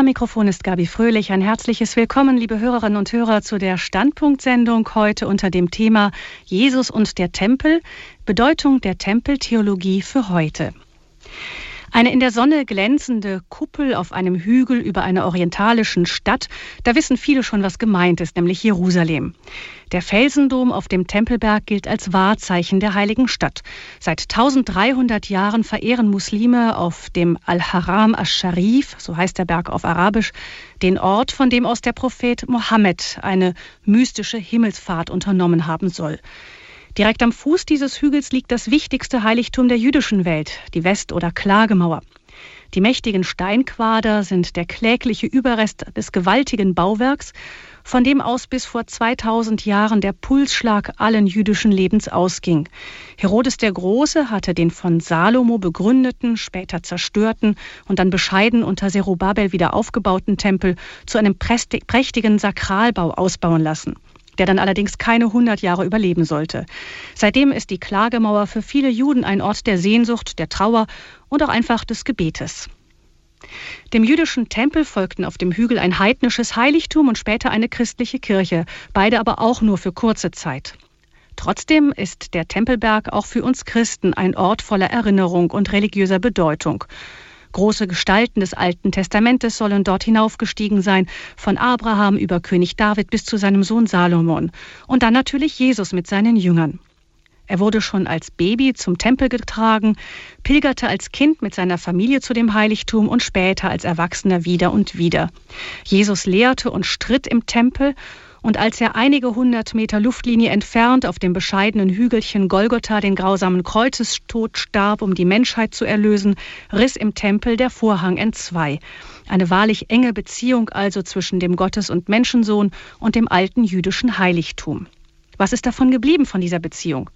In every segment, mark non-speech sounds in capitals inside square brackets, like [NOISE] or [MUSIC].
Am Mikrofon ist Gabi Fröhlich. Ein herzliches Willkommen, liebe Hörerinnen und Hörer, zu der Standpunktsendung heute unter dem Thema Jesus und der Tempel, Bedeutung der Tempeltheologie für heute. Eine in der Sonne glänzende Kuppel auf einem Hügel über einer orientalischen Stadt, da wissen viele schon, was gemeint ist, nämlich Jerusalem. Der Felsendom auf dem Tempelberg gilt als Wahrzeichen der heiligen Stadt. Seit 1300 Jahren verehren Muslime auf dem Al-Haram ash-Sharif, so heißt der Berg auf Arabisch, den Ort, von dem aus der Prophet Mohammed eine mystische Himmelsfahrt unternommen haben soll. Direkt am Fuß dieses Hügels liegt das wichtigste Heiligtum der jüdischen Welt, die West- oder Klagemauer. Die mächtigen Steinquader sind der klägliche Überrest des gewaltigen Bauwerks, von dem aus bis vor 2000 Jahren der Pulsschlag allen jüdischen Lebens ausging. Herodes der Große hatte den von Salomo begründeten, später zerstörten und dann bescheiden unter Zerubabel wieder aufgebauten Tempel zu einem prächtigen Sakralbau ausbauen lassen der dann allerdings keine 100 Jahre überleben sollte. Seitdem ist die Klagemauer für viele Juden ein Ort der Sehnsucht, der Trauer und auch einfach des Gebetes. Dem jüdischen Tempel folgten auf dem Hügel ein heidnisches Heiligtum und später eine christliche Kirche, beide aber auch nur für kurze Zeit. Trotzdem ist der Tempelberg auch für uns Christen ein Ort voller Erinnerung und religiöser Bedeutung. Große Gestalten des Alten Testamentes sollen dort hinaufgestiegen sein, von Abraham über König David bis zu seinem Sohn Salomon. Und dann natürlich Jesus mit seinen Jüngern. Er wurde schon als Baby zum Tempel getragen, pilgerte als Kind mit seiner Familie zu dem Heiligtum und später als Erwachsener wieder und wieder. Jesus lehrte und stritt im Tempel und als er einige hundert Meter Luftlinie entfernt auf dem bescheidenen Hügelchen Golgotha den grausamen Kreuzestod starb, um die Menschheit zu erlösen, riss im Tempel der Vorhang entzwei. Eine wahrlich enge Beziehung also zwischen dem Gottes- und Menschensohn und dem alten jüdischen Heiligtum. Was ist davon geblieben von dieser Beziehung?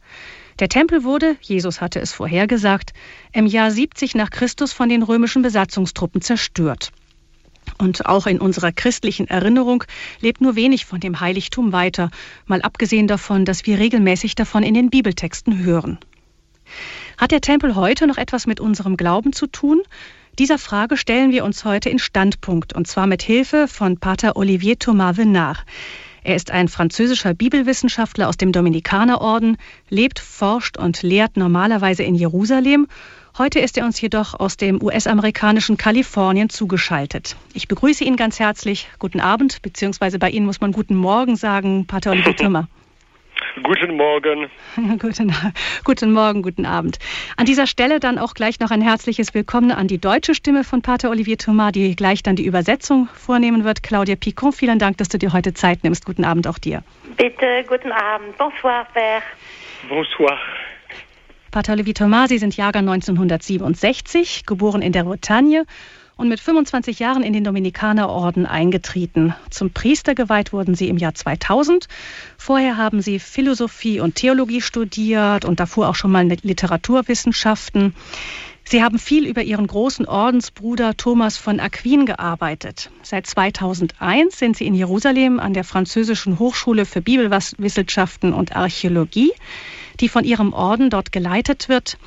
Der Tempel wurde, Jesus hatte es vorhergesagt, im Jahr 70 nach Christus von den römischen Besatzungstruppen zerstört. Und auch in unserer christlichen Erinnerung lebt nur wenig von dem Heiligtum weiter, mal abgesehen davon, dass wir regelmäßig davon in den Bibeltexten hören. Hat der Tempel heute noch etwas mit unserem Glauben zu tun? Dieser Frage stellen wir uns heute in Standpunkt, und zwar mit Hilfe von Pater Olivier Thomas Venard. Er ist ein französischer Bibelwissenschaftler aus dem Dominikanerorden, lebt, forscht und lehrt normalerweise in Jerusalem Heute ist er uns jedoch aus dem US-amerikanischen Kalifornien zugeschaltet. Ich begrüße ihn ganz herzlich. Guten Abend, beziehungsweise bei Ihnen muss man guten Morgen sagen, Pater Olivier Thürmer. [LAUGHS] Guten Morgen. [LAUGHS] guten, guten Morgen, guten Abend. An dieser Stelle dann auch gleich noch ein herzliches Willkommen an die deutsche Stimme von Pater Olivier Thomas, die gleich dann die Übersetzung vornehmen wird. Claudia Picon, vielen Dank, dass du dir heute Zeit nimmst. Guten Abend auch dir. Bitte, guten Abend. Bonsoir, Père. Bonsoir. Thomas, Sie sind Jahrgang 1967, geboren in der Bretagne und mit 25 Jahren in den Dominikanerorden eingetreten. Zum Priester geweiht wurden Sie im Jahr 2000. Vorher haben Sie Philosophie und Theologie studiert und davor auch schon mal Literaturwissenschaften. Sie haben viel über Ihren großen Ordensbruder Thomas von Aquin gearbeitet. Seit 2001 sind Sie in Jerusalem an der Französischen Hochschule für Bibelwissenschaften und Archäologie die von ihrem Orden dort geleitet wird.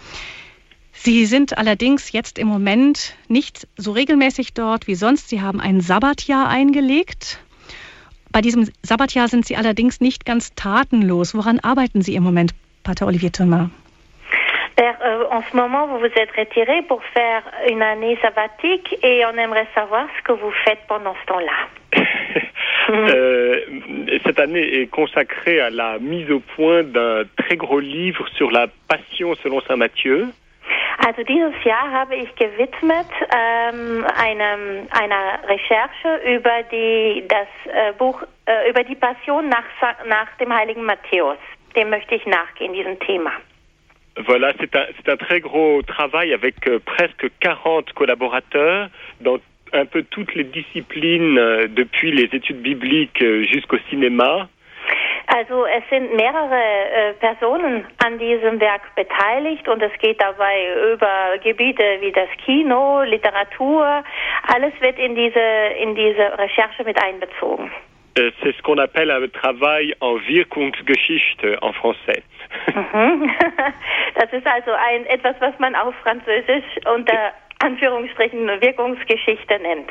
Sie sind allerdings jetzt im Moment nicht so regelmäßig dort wie sonst. Sie haben ein Sabbatjahr eingelegt. Bei diesem Sabbatjahr sind Sie allerdings nicht ganz tatenlos. Woran arbeiten Sie im Moment, Pater Olivier Thomas? Père, euh, en ce moment, vous vous êtes retiré pour faire une année sabbatique et on aimerait savoir ce que vous faites pendant ce temps-là. [LAUGHS] euh, cette année est consacrée à la mise au point d'un très gros livre sur la Passion selon Saint Matthieu. Also dieses Jahr habe ich gewidmet ähm, einem, einer Recherche über die, das äh, Buch, äh, über die Passion nach, nach dem heiligen Matthäus. Dem möchte ich nachgehen, diesem Thema. Voilà, c'est un, un, très gros travail avec euh, presque 40 collaborateurs dans un peu toutes les disziplinen, euh, depuis les études bibliques euh, jusqu'au cinéma. Also es sind mehrere äh, Personen an diesem Werk beteiligt und es geht dabei über Gebiete wie das Kino, Literatur, alles wird in diese in diese Recherche mit einbezogen. Euh, c'est ce qu'on appelle un travail en Wirkungsgeschichte en français. Mhm. [LAUGHS] Das ist also ein, etwas, was man auf Französisch unter Anführungsstrichen Wirkungsgeschichte nennt.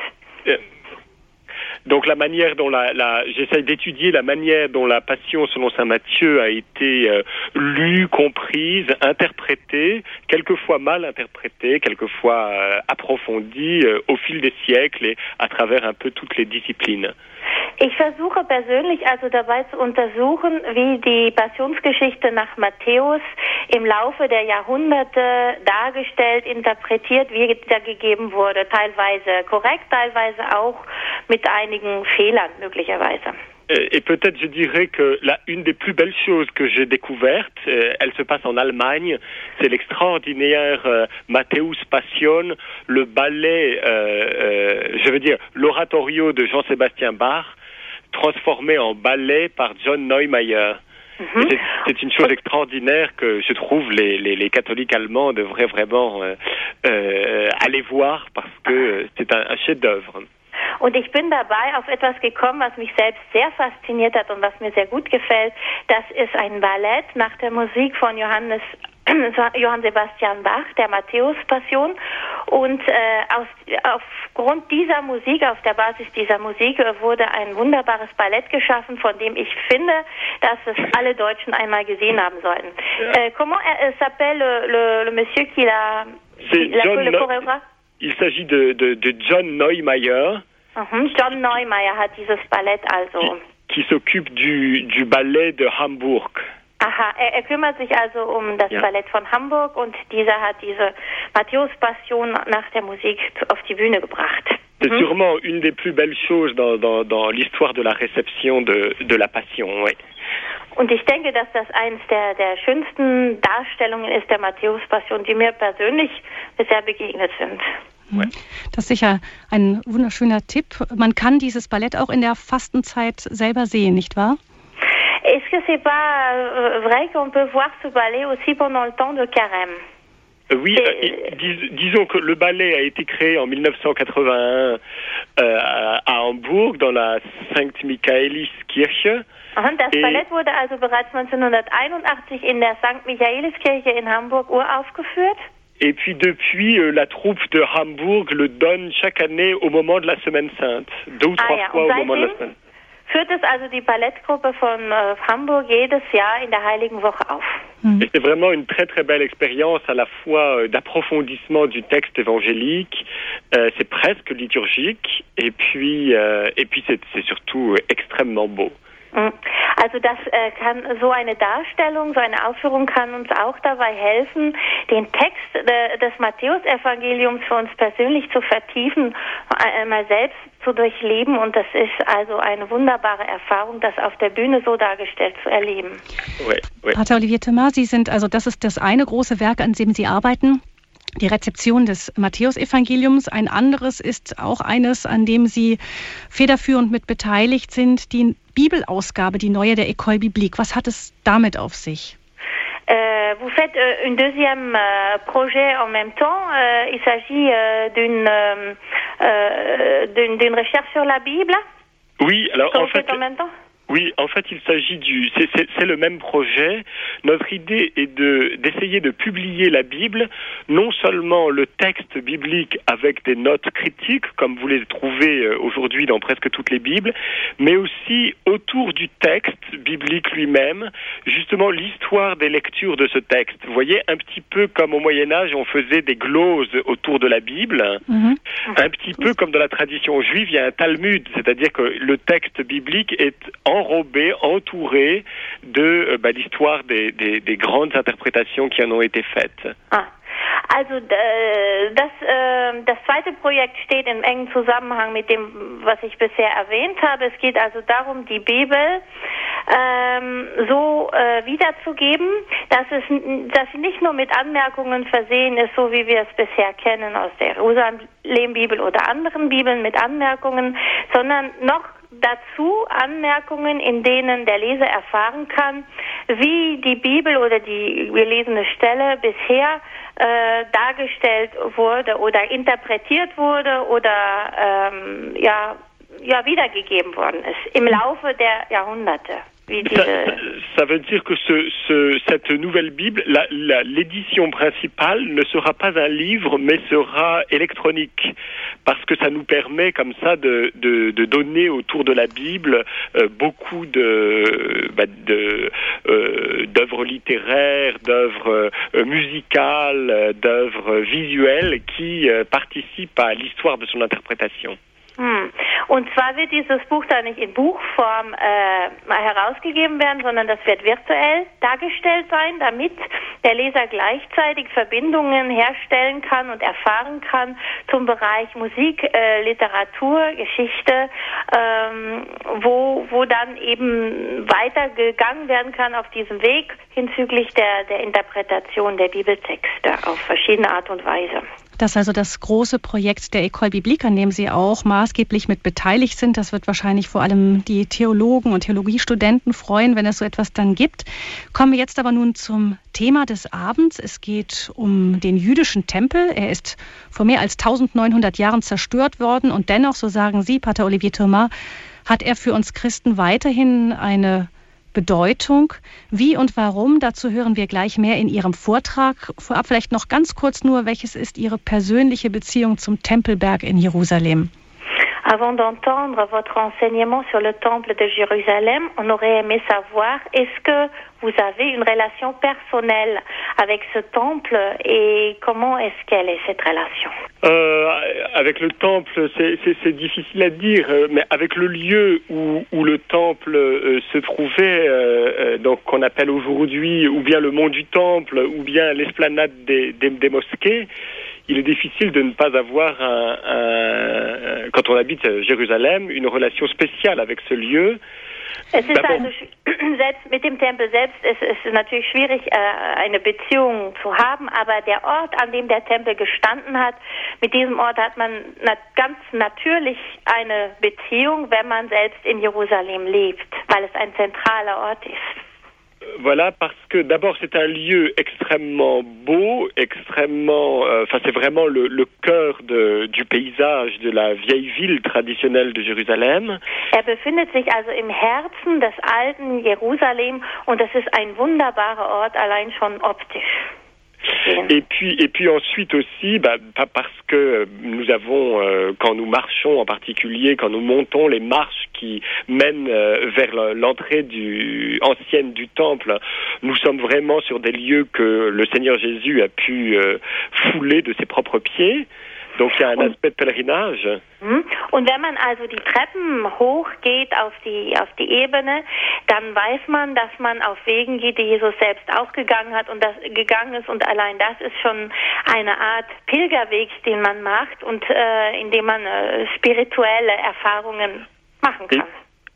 donc la manière dont la, la j'essaye d'étudier la manière dont la Passion selon saint Matthieu a été euh, lue, comprise, interprétée, quelquefois mal interprétée, quelquefois euh, approfondie euh, au fil des siècles et à travers un peu toutes les disciplines. Ich versuche persönlich also dabei zu untersuchen, wie die Passionsgeschichte nach Matthäus im Laufe der Jahrhunderte dargestellt, interpretiert, wiedergegeben wurde. Teilweise korrekt, teilweise auch mit einigen Fehlern möglicherweise. Et peut-être je dirais que la, une des plus belles choses que j'ai découvertes, euh, elle se passe en Allemagne, c'est l'extraordinaire euh, Matthäus Passion, le ballet, euh, euh, je veux dire l'oratorio de Jean-Sébastien Bach, transformé en ballet par John Neumeier. Mhm. C'est- C'est une chose extraordinaire que je trouve les, les, les catholiques allemands devraient vraiment euh, euh, aller voir parce que euh, c'est un, un chef-d'œuvre. Und ich bin dabei auf etwas gekommen, was mich selbst sehr fasziniert hat und was mir sehr gut gefällt. Das ist ein Ballett nach der Musik von Johannes [CLEARS THROAT] Johann Sebastian Bach, der Matthäus-Passion. Und äh, aus, aufgrund dieser Musik, auf der Basis dieser Musik, äh, wurde ein wunderbares Ballett geschaffen, von dem ich finde, dass es alle Deutschen einmal gesehen haben sollten. Äh, comment euh, s'appelle le, le, le monsieur qui l'a l'a John le chorégraphe Il s'agit de, de, de John Neumeier Mhm. John Neumeier hat dieses Ballett also. qui s'occupe du, du ballet de Hamburg. Aha, er, er kümmert sich also um das Ja. Ballett von Hamburg und dieser hat diese Matthäus-Passion nach der Musik auf die Bühne gebracht. C'est Mhm. sûrement une des plus belles choses dans, dans, dans l'histoire de la réception de, de la Passion. Oui. Und ich denke, dass das eines der, der schönsten Darstellungen ist der Matthäus-Passion, die mir persönlich bisher begegnet sind. Mhm. Das ist sicher ein wunderschöner Tipp. Man kann dieses Ballett auch in der Fastenzeit selber sehen, nicht wahr? Est-ce que c'est pas euh, vrai qu'on peut voir ce ballet aussi pendant le temps de carême Euh, Oui, Et- euh, dis- disons que le ballet a été créé en 1981 euh, à, à Hambourg dans la St. Michaeliskirche. Das Et- Ballett wurde also bereits 1981 in der St. Michaeliskirche in Hamburg uraufgeführt? Et puis depuis, euh, la troupe de Hambourg le donne chaque année au moment de la Semaine Sainte, deux ou Ah trois ja, fois au moment de la semaine. führt es also die Ballettgruppe von äh, Hamburg jedes Jahr in der Heiligen Woche auf. Et c'est vraiment une très très belle expérience à la fois euh, d'approfondissement du texte évangélique, euh, c'est presque liturgique, et puis euh, et puis c'est surtout extrêmement beau. Mhm. Also das äh, kann so eine Darstellung, so eine Aufführung kann uns auch dabei helfen, den Text äh, des Matthäusevangeliums für uns persönlich zu vertiefen, äh, einmal selbst zu durchleben und das ist also eine wunderbare Erfahrung, das auf der Bühne so dargestellt zu erleben. Pater Olivier Thomas, Sie sind, also das ist das eine große Werk, an dem Sie arbeiten. Die Rezeption des Matthäusevangeliums. Ein anderes ist auch eines, an dem Sie federführend mit beteiligt sind, die Bibelausgabe, die neue der École Biblique. Was hat es damit auf sich? Euh, vous faites euh, un deuxième euh, projet en même temps. Euh, il s'agit euh, d'une euh, euh, d'une recherche sur la Bible Oui, alors que en fait, en même temps. Oui, en fait, il s'agit du. c'est- le même projet. Notre idée est de d'essayer de publier la Bible, non seulement le texte biblique avec des notes critiques, comme vous les trouvez euh, aujourd'hui dans presque toutes les Bibles, mais aussi autour du texte biblique lui-même, justement l'histoire des lectures de ce texte. Vous voyez, un petit peu comme au Moyen Âge, on faisait des gloses autour de la Bible. Mhm. Un petit peu comme dans la tradition juive, il y a un Talmud, c'est-à-dire que le texte biblique est enrobé, entouré de euh, bah, l'histoire des, des, des grandes interprétations qui en ont été faites. Ah. Also äh, das, äh, das zweite Projekt steht im engen Zusammenhang mit dem, was ich bisher erwähnt habe. Es geht also darum, die Bibel ähm, so äh, wiederzugeben, dass es, dass sie nicht nur mit Anmerkungen versehen ist, so wie wir es bisher kennen aus der Jerusalem-Bibel oder anderen Bibeln mit Anmerkungen, sondern noch dazu Anmerkungen, in denen der Leser erfahren kann, wie die Bibel oder die gelesene Stelle bisher äh, dargestellt wurde oder interpretiert wurde oder ähm, ja, ja wiedergegeben worden ist im Laufe der Jahrhunderte. Ça, ça, veut dire que ce, ce, cette nouvelle Bible, l'édition principale ne sera pas un livre, mais sera électronique, parce que ça nous permet comme ça de, de, de donner autour de la Bible euh, beaucoup de bah, euh, d'œuvres littéraires, d'œuvres euh, musicales, d'œuvres visuelles qui participent à l'histoire de son interprétation. Hm. Und zwar wird dieses Buch da nicht in Buchform äh, herausgegeben werden, sondern das wird virtuell dargestellt sein, damit der Leser gleichzeitig Verbindungen herstellen kann und erfahren kann zum Bereich Musik, äh, Literatur, Geschichte, ähm, wo, wo dann eben weitergegangen werden kann auf diesem Weg hinzüglich der, der Interpretation der Bibeltexte auf verschiedene Art und Weise. Das ist also das große Projekt der École Biblique, an dem Sie auch maßgeblich mit beteiligt sind. Das wird wahrscheinlich vor allem die Theologen und Theologiestudenten freuen, wenn es so etwas dann gibt. Kommen wir jetzt aber nun zum Thema des Abends. Es geht um den jüdischen Tempel. Er ist vor mehr als 1900 Jahren zerstört worden und dennoch, so sagen Sie, Pater Olivier Thomas, hat er für uns Christen weiterhin eine Bedeutung. Wie und warum, dazu hören wir gleich mehr in Ihrem Vortrag. Vorab vielleicht noch ganz kurz nur, welches ist Ihre persönliche Beziehung zum Tempelberg in Jerusalem? Avant d'entendre votre enseignement sur le temple de Jérusalem, on aurait aimé savoir est-ce que vous avez une relation personnelle avec ce temple et comment est-ce qu'elle est cette relation? Euh, Avec le temple, c'est difficile à dire, euh, mais avec le lieu où, le temple euh, se trouvait, donc qu'on appelle aujourd'hui ou bien le mont du temple ou bien l'esplanade des, mosquées, il est difficile de ne pas avoir, quand on habite Jérusalem, une relation spéciale avec ce lieu. Es ist also [CLEARS THROAT] selbst mit dem Tempel selbst ist es natürlich schwierig, äh, eine Beziehung zu haben, aber der Ort, an dem der Tempel gestanden hat, mit diesem Ort hat man ganz natürlich eine Beziehung, wenn man selbst in Jerusalem lebt, weil es ein zentraler Ort ist. Voilà, parce que d'abord c'est un lieu extrêmement beau, extrêmement, euh, enfin c'est vraiment le, le cœur de, du paysage de la vieille ville traditionnelle de Jérusalem. Er befindet sich also im Herzen des alten Jerusalem und es ist ein wunderbarer Ort allein schon optisch. Et puis, et puis ensuite aussi, bah, parce que nous avons, euh, quand nous marchons en particulier, quand nous montons les marches qui mènent euh, vers l'entrée du ancienne du temple, nous sommes vraiment sur des lieux que le Seigneur Jésus a pu euh, fouler de ses propres pieds. Donc il y a un aspect de pèlerinage. Hm? Und wenn man also die Treppen hochgeht auf die, auf die Ebene, dann weiß man, dass man auf Wegen geht, die Jesus selbst auch gegangen hat und das gegangen ist und allein das ist schon eine Art Pilgerweg, den man macht und äh, in dem man äh, spirituelle Erfahrungen machen kann.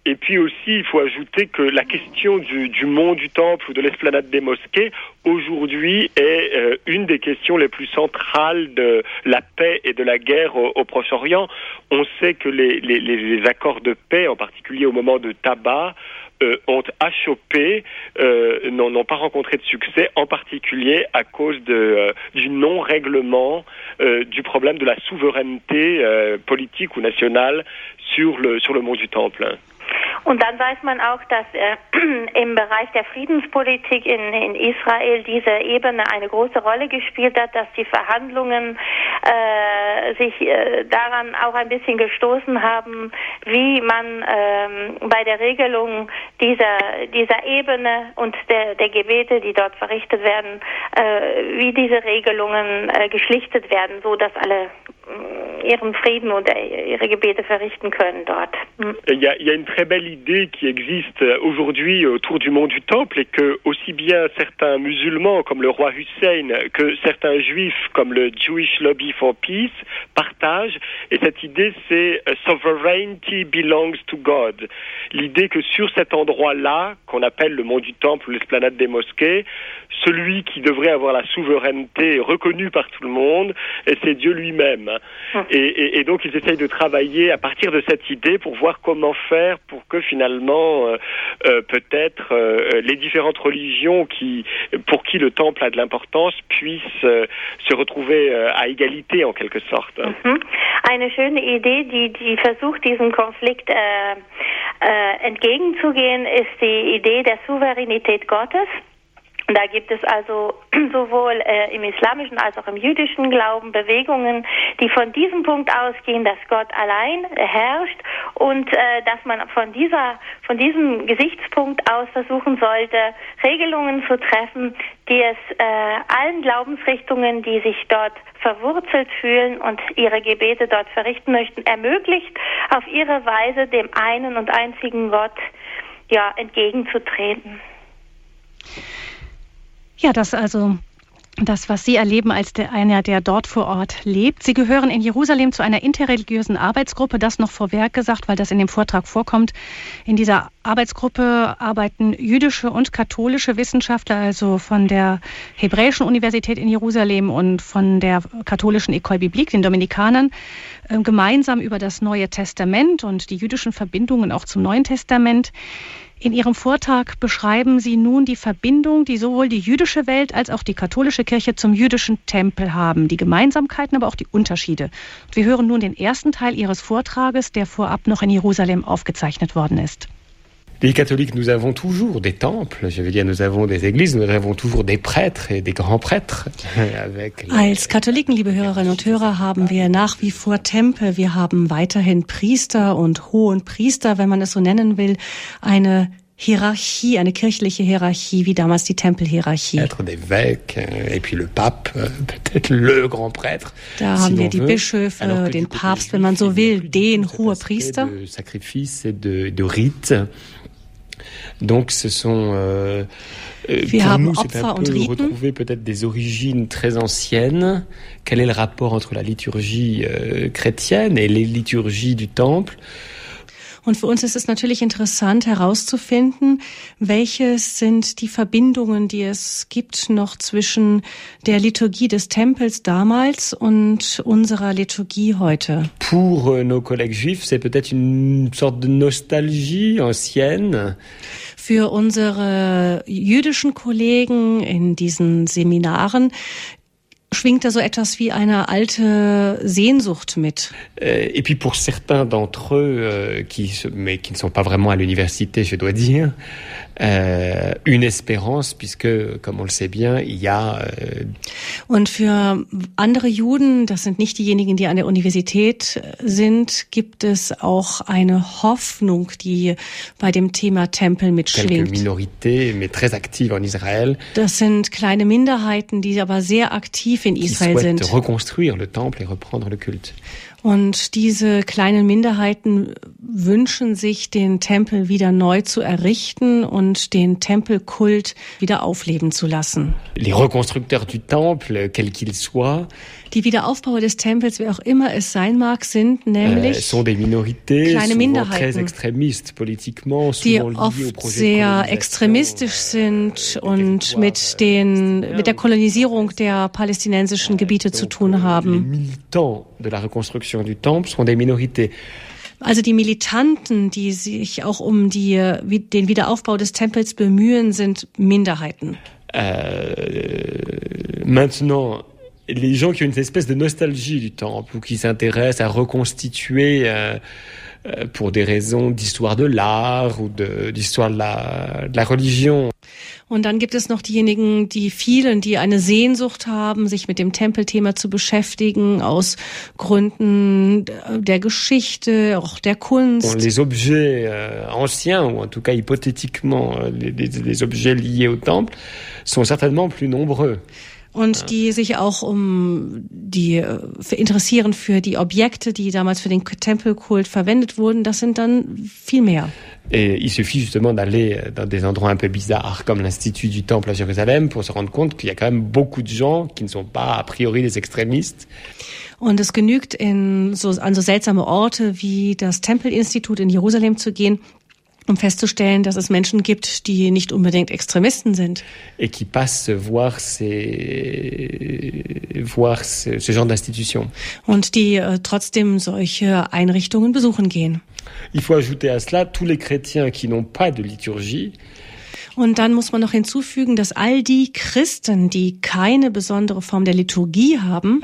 Et puis aussi, il faut ajouter que la question du, du mont du temple ou de l'esplanade des mosquées, aujourd'hui, est euh, une des questions les plus centrales de la paix et de la guerre au, au Proche-Orient. On sait que les, les, les, accords de paix, en particulier au moment de tabac, euh, ont achoppé, euh, n'ont pas rencontré de succès, en particulier à cause de, euh, du non-règlement euh, du problème de la souveraineté euh, politique ou nationale sur le, sur le mont du Temple. Und dann weiß man auch, dass äh, [CLEARS THROAT] im Bereich der Friedenspolitik in, in Israel diese Ebene eine große Rolle gespielt hat, dass die Verhandlungen äh, sich äh, daran auch ein bisschen gestoßen haben, wie man ähm, bei der Regelung dieser, dieser Ebene und der, der Gebete, die dort verrichtet werden, äh, wie diese Regelungen äh, geschlichtet werden, so dass alle dort. Il y, a, une très belle idée qui existe aujourd'hui autour du mont du Temple et que aussi bien certains musulmans comme le roi Hussein que certains juifs comme le Jewish Lobby for Peace partagent. Et cette idée, c'est sovereignty belongs to God. L'idée que sur cet endroit-là, qu'on appelle le mont du Temple, l'esplanade des mosquées, celui qui devrait avoir la souveraineté reconnue par tout le monde, c'est Dieu lui-même. Hum. Et, et, et, donc ils essayent de travailler à partir de cette idée pour voir comment faire pour que finalement euh, euh, peut-être euh, les différentes religions qui, pour qui le temple a de l'importance puissent euh, se retrouver à égalité en quelque sorte. Mhm. Eine schöne Idee, die, die versucht diesen Konflikt äh, Äh, entgegenzugehen ist die Idee der Souveränität Gottes. Da gibt es also [CLEARS THROAT] sowohl äh, im islamischen als auch im jüdischen Glauben Bewegungen, die von diesem Punkt ausgehen, dass Gott allein herrscht und äh, dass man von dieser, von diesem Gesichtspunkt aus versuchen sollte, Regelungen zu treffen, die es äh, allen Glaubensrichtungen, die sich dort verwurzelt fühlen und ihre Gebete dort verrichten möchten, ermöglicht, auf ihre Weise dem einen und einzigen Gott ja entgegenzutreten. Ja, das also das, was Sie erleben als der, einer, der dort vor Ort lebt. Sie gehören in Jerusalem zu einer interreligiösen Arbeitsgruppe, das noch vorwerk gesagt, weil das in dem Vortrag vorkommt. In dieser Arbeitsgruppe arbeiten jüdische und katholische Wissenschaftler, also von der Hebräischen Universität in Jerusalem und von der katholischen École Biblique, den Dominikanern, äh, gemeinsam über das Neue Testament und die jüdischen Verbindungen auch zum Neuen Testament. In Ihrem Vortrag beschreiben Sie nun die Verbindung, die sowohl die jüdische Welt als auch die katholische Kirche zum jüdischen Tempel haben, die Gemeinsamkeiten, aber auch die Unterschiede. Wir hören nun den ersten Teil Ihres Vortrages, der vorab noch in Jerusalem aufgezeichnet worden ist. Les catholiques, nous avons toujours des temples, je veux dire, nous avons des églises, nous avons toujours des prêtres et des grands prêtres. [LAUGHS] Als Katholiken, liebe Hörerinnen und Hörer, haben wir nach wie vor Tempel. Wir haben weiterhin Priester und hohen Priester, wenn man es so nennen will, eine Hierarchie, eine kirchliche Hierarchie, wie damals die Tempelhierarchie. Être d'évêques, euh, et puis le pape, euh, [LAUGHS] peut-être le grand prêtre. Da haben wir die Bischöfe, den Papst, wenn man so will, den Hohepriester. De sacrifice et de, de rite. Donc ce sont euh, euh Wir pour haben nous c'est un peu retrouver peut-être des origines très anciennes. Quel est le rapport entre la liturgie euh, chrétienne et les liturgies du temple Und für uns ist es natürlich interessant herauszufinden, welches sind die Verbindungen, die es gibt noch zwischen der Liturgie des Tempels damals und unserer Liturgie heute. Pour euh, nos collègues juifs, c'est peut-être une sorte de nostalgie ancienne. Für unsere jüdischen Kollegen in diesen Seminaren schwingt da so etwas wie eine alte Sehnsucht mit. Euh, Et puis pour certains d'entre eux, euh, qui, mais qui ne sont pas vraiment à l'université, je dois dire, une espérance, puisque, comme on le sait bien, il y a euh, Und für andere Juden, das sind nicht diejenigen, die an der Universität sind, gibt es auch eine Hoffnung, die bei dem Thema Tempel mitschwingt. mais très en Israël, Das sind kleine Minderheiten, die aber sehr aktiv in Israel sind. reconstruire le temple et reprendre le culte. Und diese kleinen Minderheiten wünschen sich, den Tempel wieder neu zu errichten und den Tempelkult wieder aufleben zu lassen. Les reconstructeurs du temple, Die Wiederaufbauer des Tempels, wer auch immer es sein mag, sind euh, nämlich sont des minorités, kleine Minderheiten, die oft sehr extremistisch euh, sind des und mit euh, den mit der Kolonisierung der palästinensischen Gebiete zu tun euh, Les haben. De. Also die Militanten, die sich auch um die, den Wiederaufbau des Tempels bemühen, sind Minderheiten. Euh, maintenant, les gens qui ont une espèce de nostalgie du temple ou qui s'intéressent à reconstituer euh, euh, pour des raisons d'histoire de l'art ou de- d'histoire de la, de la religion, Und dann gibt es noch diejenigen, die vielen, die eine Sehnsucht haben, sich mit dem Tempelthema zu beschäftigen, aus Gründen der Geschichte, auch der Bon, Kunst. les objets euh, anciens, ou en tout cas hypothétiquement euh, les, les- les objets liés au temple, sont certainement plus nombreux. Und die sich auch um die äh, interessieren für die Objekte, die damals für den Tempelkult verwendet wurden. Das sind dann viel mehr. Et il suffit justement d'aller dans des endroits un peu bizarres comme l'Institut du Temple à Jérusalem pour se rendre compte qu'il y a quand même beaucoup de gens qui ne sont pas a priori des extrémistes, Und es genügt, an so seltsame Orte wie das Tempelinstitut in Jerusalem zu gehen, um festzustellen, dass es Menschen gibt, die nicht unbedingt Extremisten sind. et qui passent voir ces, voir ce, ce genre d'institution. und die äh, trotzdem solche Einrichtungen besuchen gehen. Il faut ajouter à cela tous les chrétiens qui n'ont pas de liturgie, Und dann muss man noch hinzufügen, dass all die Christen, die keine besondere Form der Liturgie haben,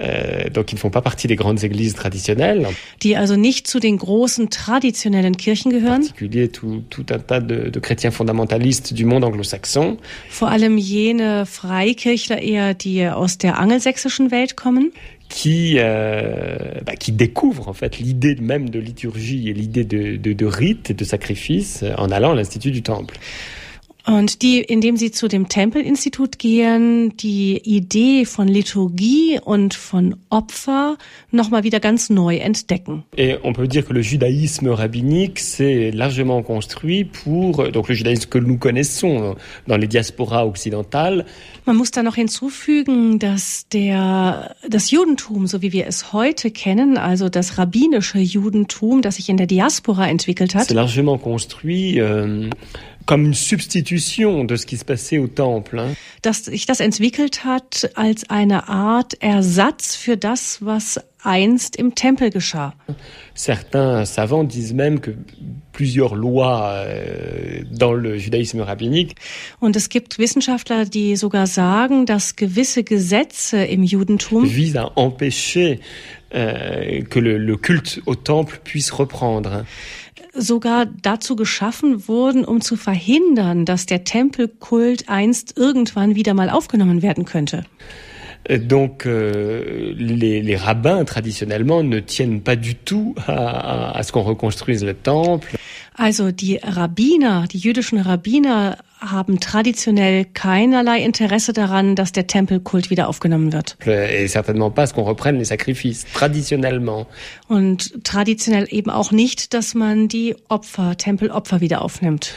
traditionnelles, die also nicht zu den großen traditionellen Kirchen en gehören, particulier tout, tout un tas de, de chrétiens fondamentalistes du monde anglo-saxon, vor allem jene Freikirchler eher, die aus der angelsächsischen Welt kommen, qui, euh, bah, qui découvrent en fait l'idée même de liturgie et l'idée de, de, de rite et de sacrifice en allant à l'Institut du Temple. Und die, indem sie zu dem Tempelinstitut gehen, die Idee von Liturgie und von Opfer nochmal wieder ganz neu entdecken. Et on peut dire que le judaïsme rabbinique s'est largement construit pour, donc le judaïsme que nous connaissons dans les diasporas occidentales, Man muss da noch hinzufügen, dass der, das Judentum, so wie wir es heute kennen, also das rabbinische Judentum, das sich in der Diaspora entwickelt hat, s'est largement construit euh, comme une substitution de ce qui se passait au temple. hein. dass sich das entwickelt hat als eine Art Ersatz für das, was einst im Tempel geschah. Certains savants disent même que plusieurs lois euh, dans le judaïsme rabbinique Und es gibt Wissenschaftler, die sogar sagen, dass gewisse Gesetze im Judentum visent à empêcher euh, que le, le culte au temple puisse reprendre. Sogar dazu geschaffen wurden, um zu verhindern, dass der Tempelkult einst irgendwann wieder mal aufgenommen werden könnte. Donc euh, les, les rabbins traditionnellement ne tiennent pas du tout à, à- à ce qu'on reconstruise le temple. Also die Rabbiner, die jüdischen Rabbiner haben traditionell keinerlei Interesse daran, dass der Tempelkult wieder aufgenommen wird. Et certainement pas qu'on reprenne les sacrifices, traditionnellement. Und traditionell eben auch nicht, dass man die Opfer, Tempelopfer wieder aufnimmt.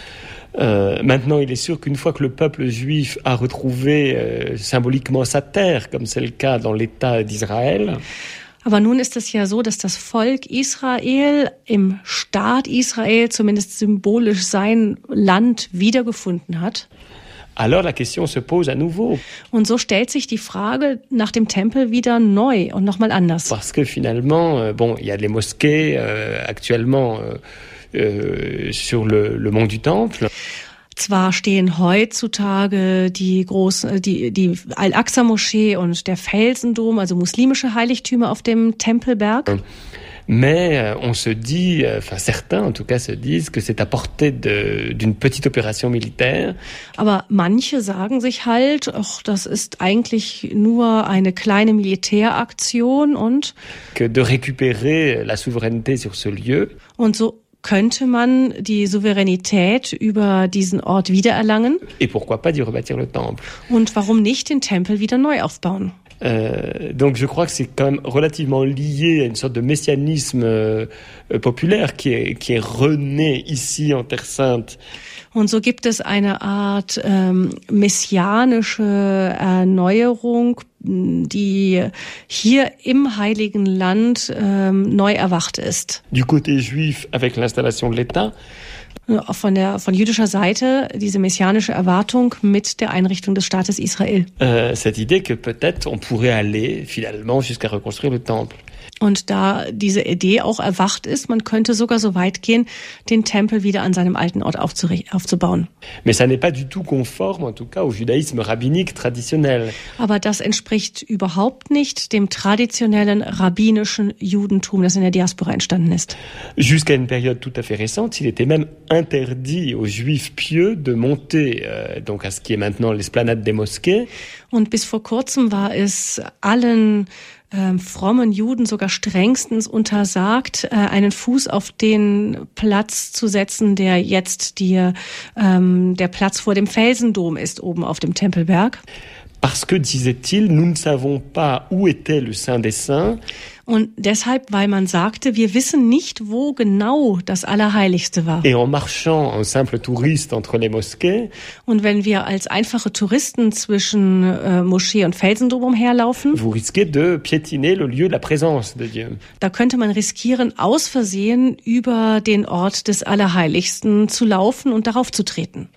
Euh, maintenant, il est sûr qu'une fois que le peuple juif a retrouvé euh, symboliquement sa terre, comme c'est le cas dans l'État d'Israël, Aber nun ist es ja so, dass das Volk Israel im Staat Israel zumindest symbolisch sein Land wiedergefunden hat. alors la question se pose à nouveau. Und so stellt sich die Frage nach dem Tempel wieder neu und nochmal anders. Parce que finalement, euh, bon, il y a les mosquées euh, actuellement euh, euh, sur le, le mont du Temple. Zwar stehen heutzutage die großen, die, die Al-Aqsa-Moschee und der Felsendom, also muslimische Heiligtümer auf dem Tempelberg. Mais euh, on se dit, euh, enfin certains en tout cas se disent que c'est à portée d'une petite opération militaire. Aber manche sagen sich halt, ach, das ist eigentlich nur eine kleine Militäraktion und, que de récupérer la souveraineté sur ce lieu. Und so könnte man die Souveränität über diesen Ort wiedererlangen? Et pourquoi pas d'y rebâtir le temple? und warum nicht den Tempel wieder neu aufbauen? Euh, donc je crois que c'est quand même relativement lié à une sorte de messianisme euh, populaire qui est, qui est rené ici en Terre Sainte Und so gibt es eine Art ähm, messianische Erneuerung, die hier im Heiligen Land ähm, neu erwacht ist. du côté juif avec l'installation de l'État Auch Von der von jüdischer Seite diese messianische Erwartung mit der Einrichtung des Staates Israel. euh, cette idée que peut-être on pourrait aller finalement jusqu'à reconstruire le temple. Und da diese Idee auch erwacht ist, man könnte sogar so weit gehen, den Tempel wieder an seinem alten Ort aufzubauen. Aber das entspricht überhaupt nicht dem traditionellen rabbinischen Judentum, das in der Diaspora entstanden ist. Jusqu'à une période tout à fait récente, il était même interdit aux juifs pieux de monter euh, donc à ce qui est maintenant l'esplanade des mosquées Und bis vor kurzem war es allen ähm, frommen Juden sogar strengstens untersagt, äh, einen Fuß auf den Platz zu setzen, der jetzt die, ähm, der Platz vor dem Felsendom ist, oben auf dem Tempelberg. parce que, disait-il, nous ne savons pas où était le Saint des Saints Und deshalb, weil man sagte, wir wissen nicht, wo genau das Allerheiligste war. et en marchant en simple touriste entre les mosquées, Und wenn wir als einfache Touristen zwischen äh, Moschee und présence de Dieu. Da könnte man riskieren, aus Versehen über den Ort des Allerheiligsten zu laufen und darauf zu treten.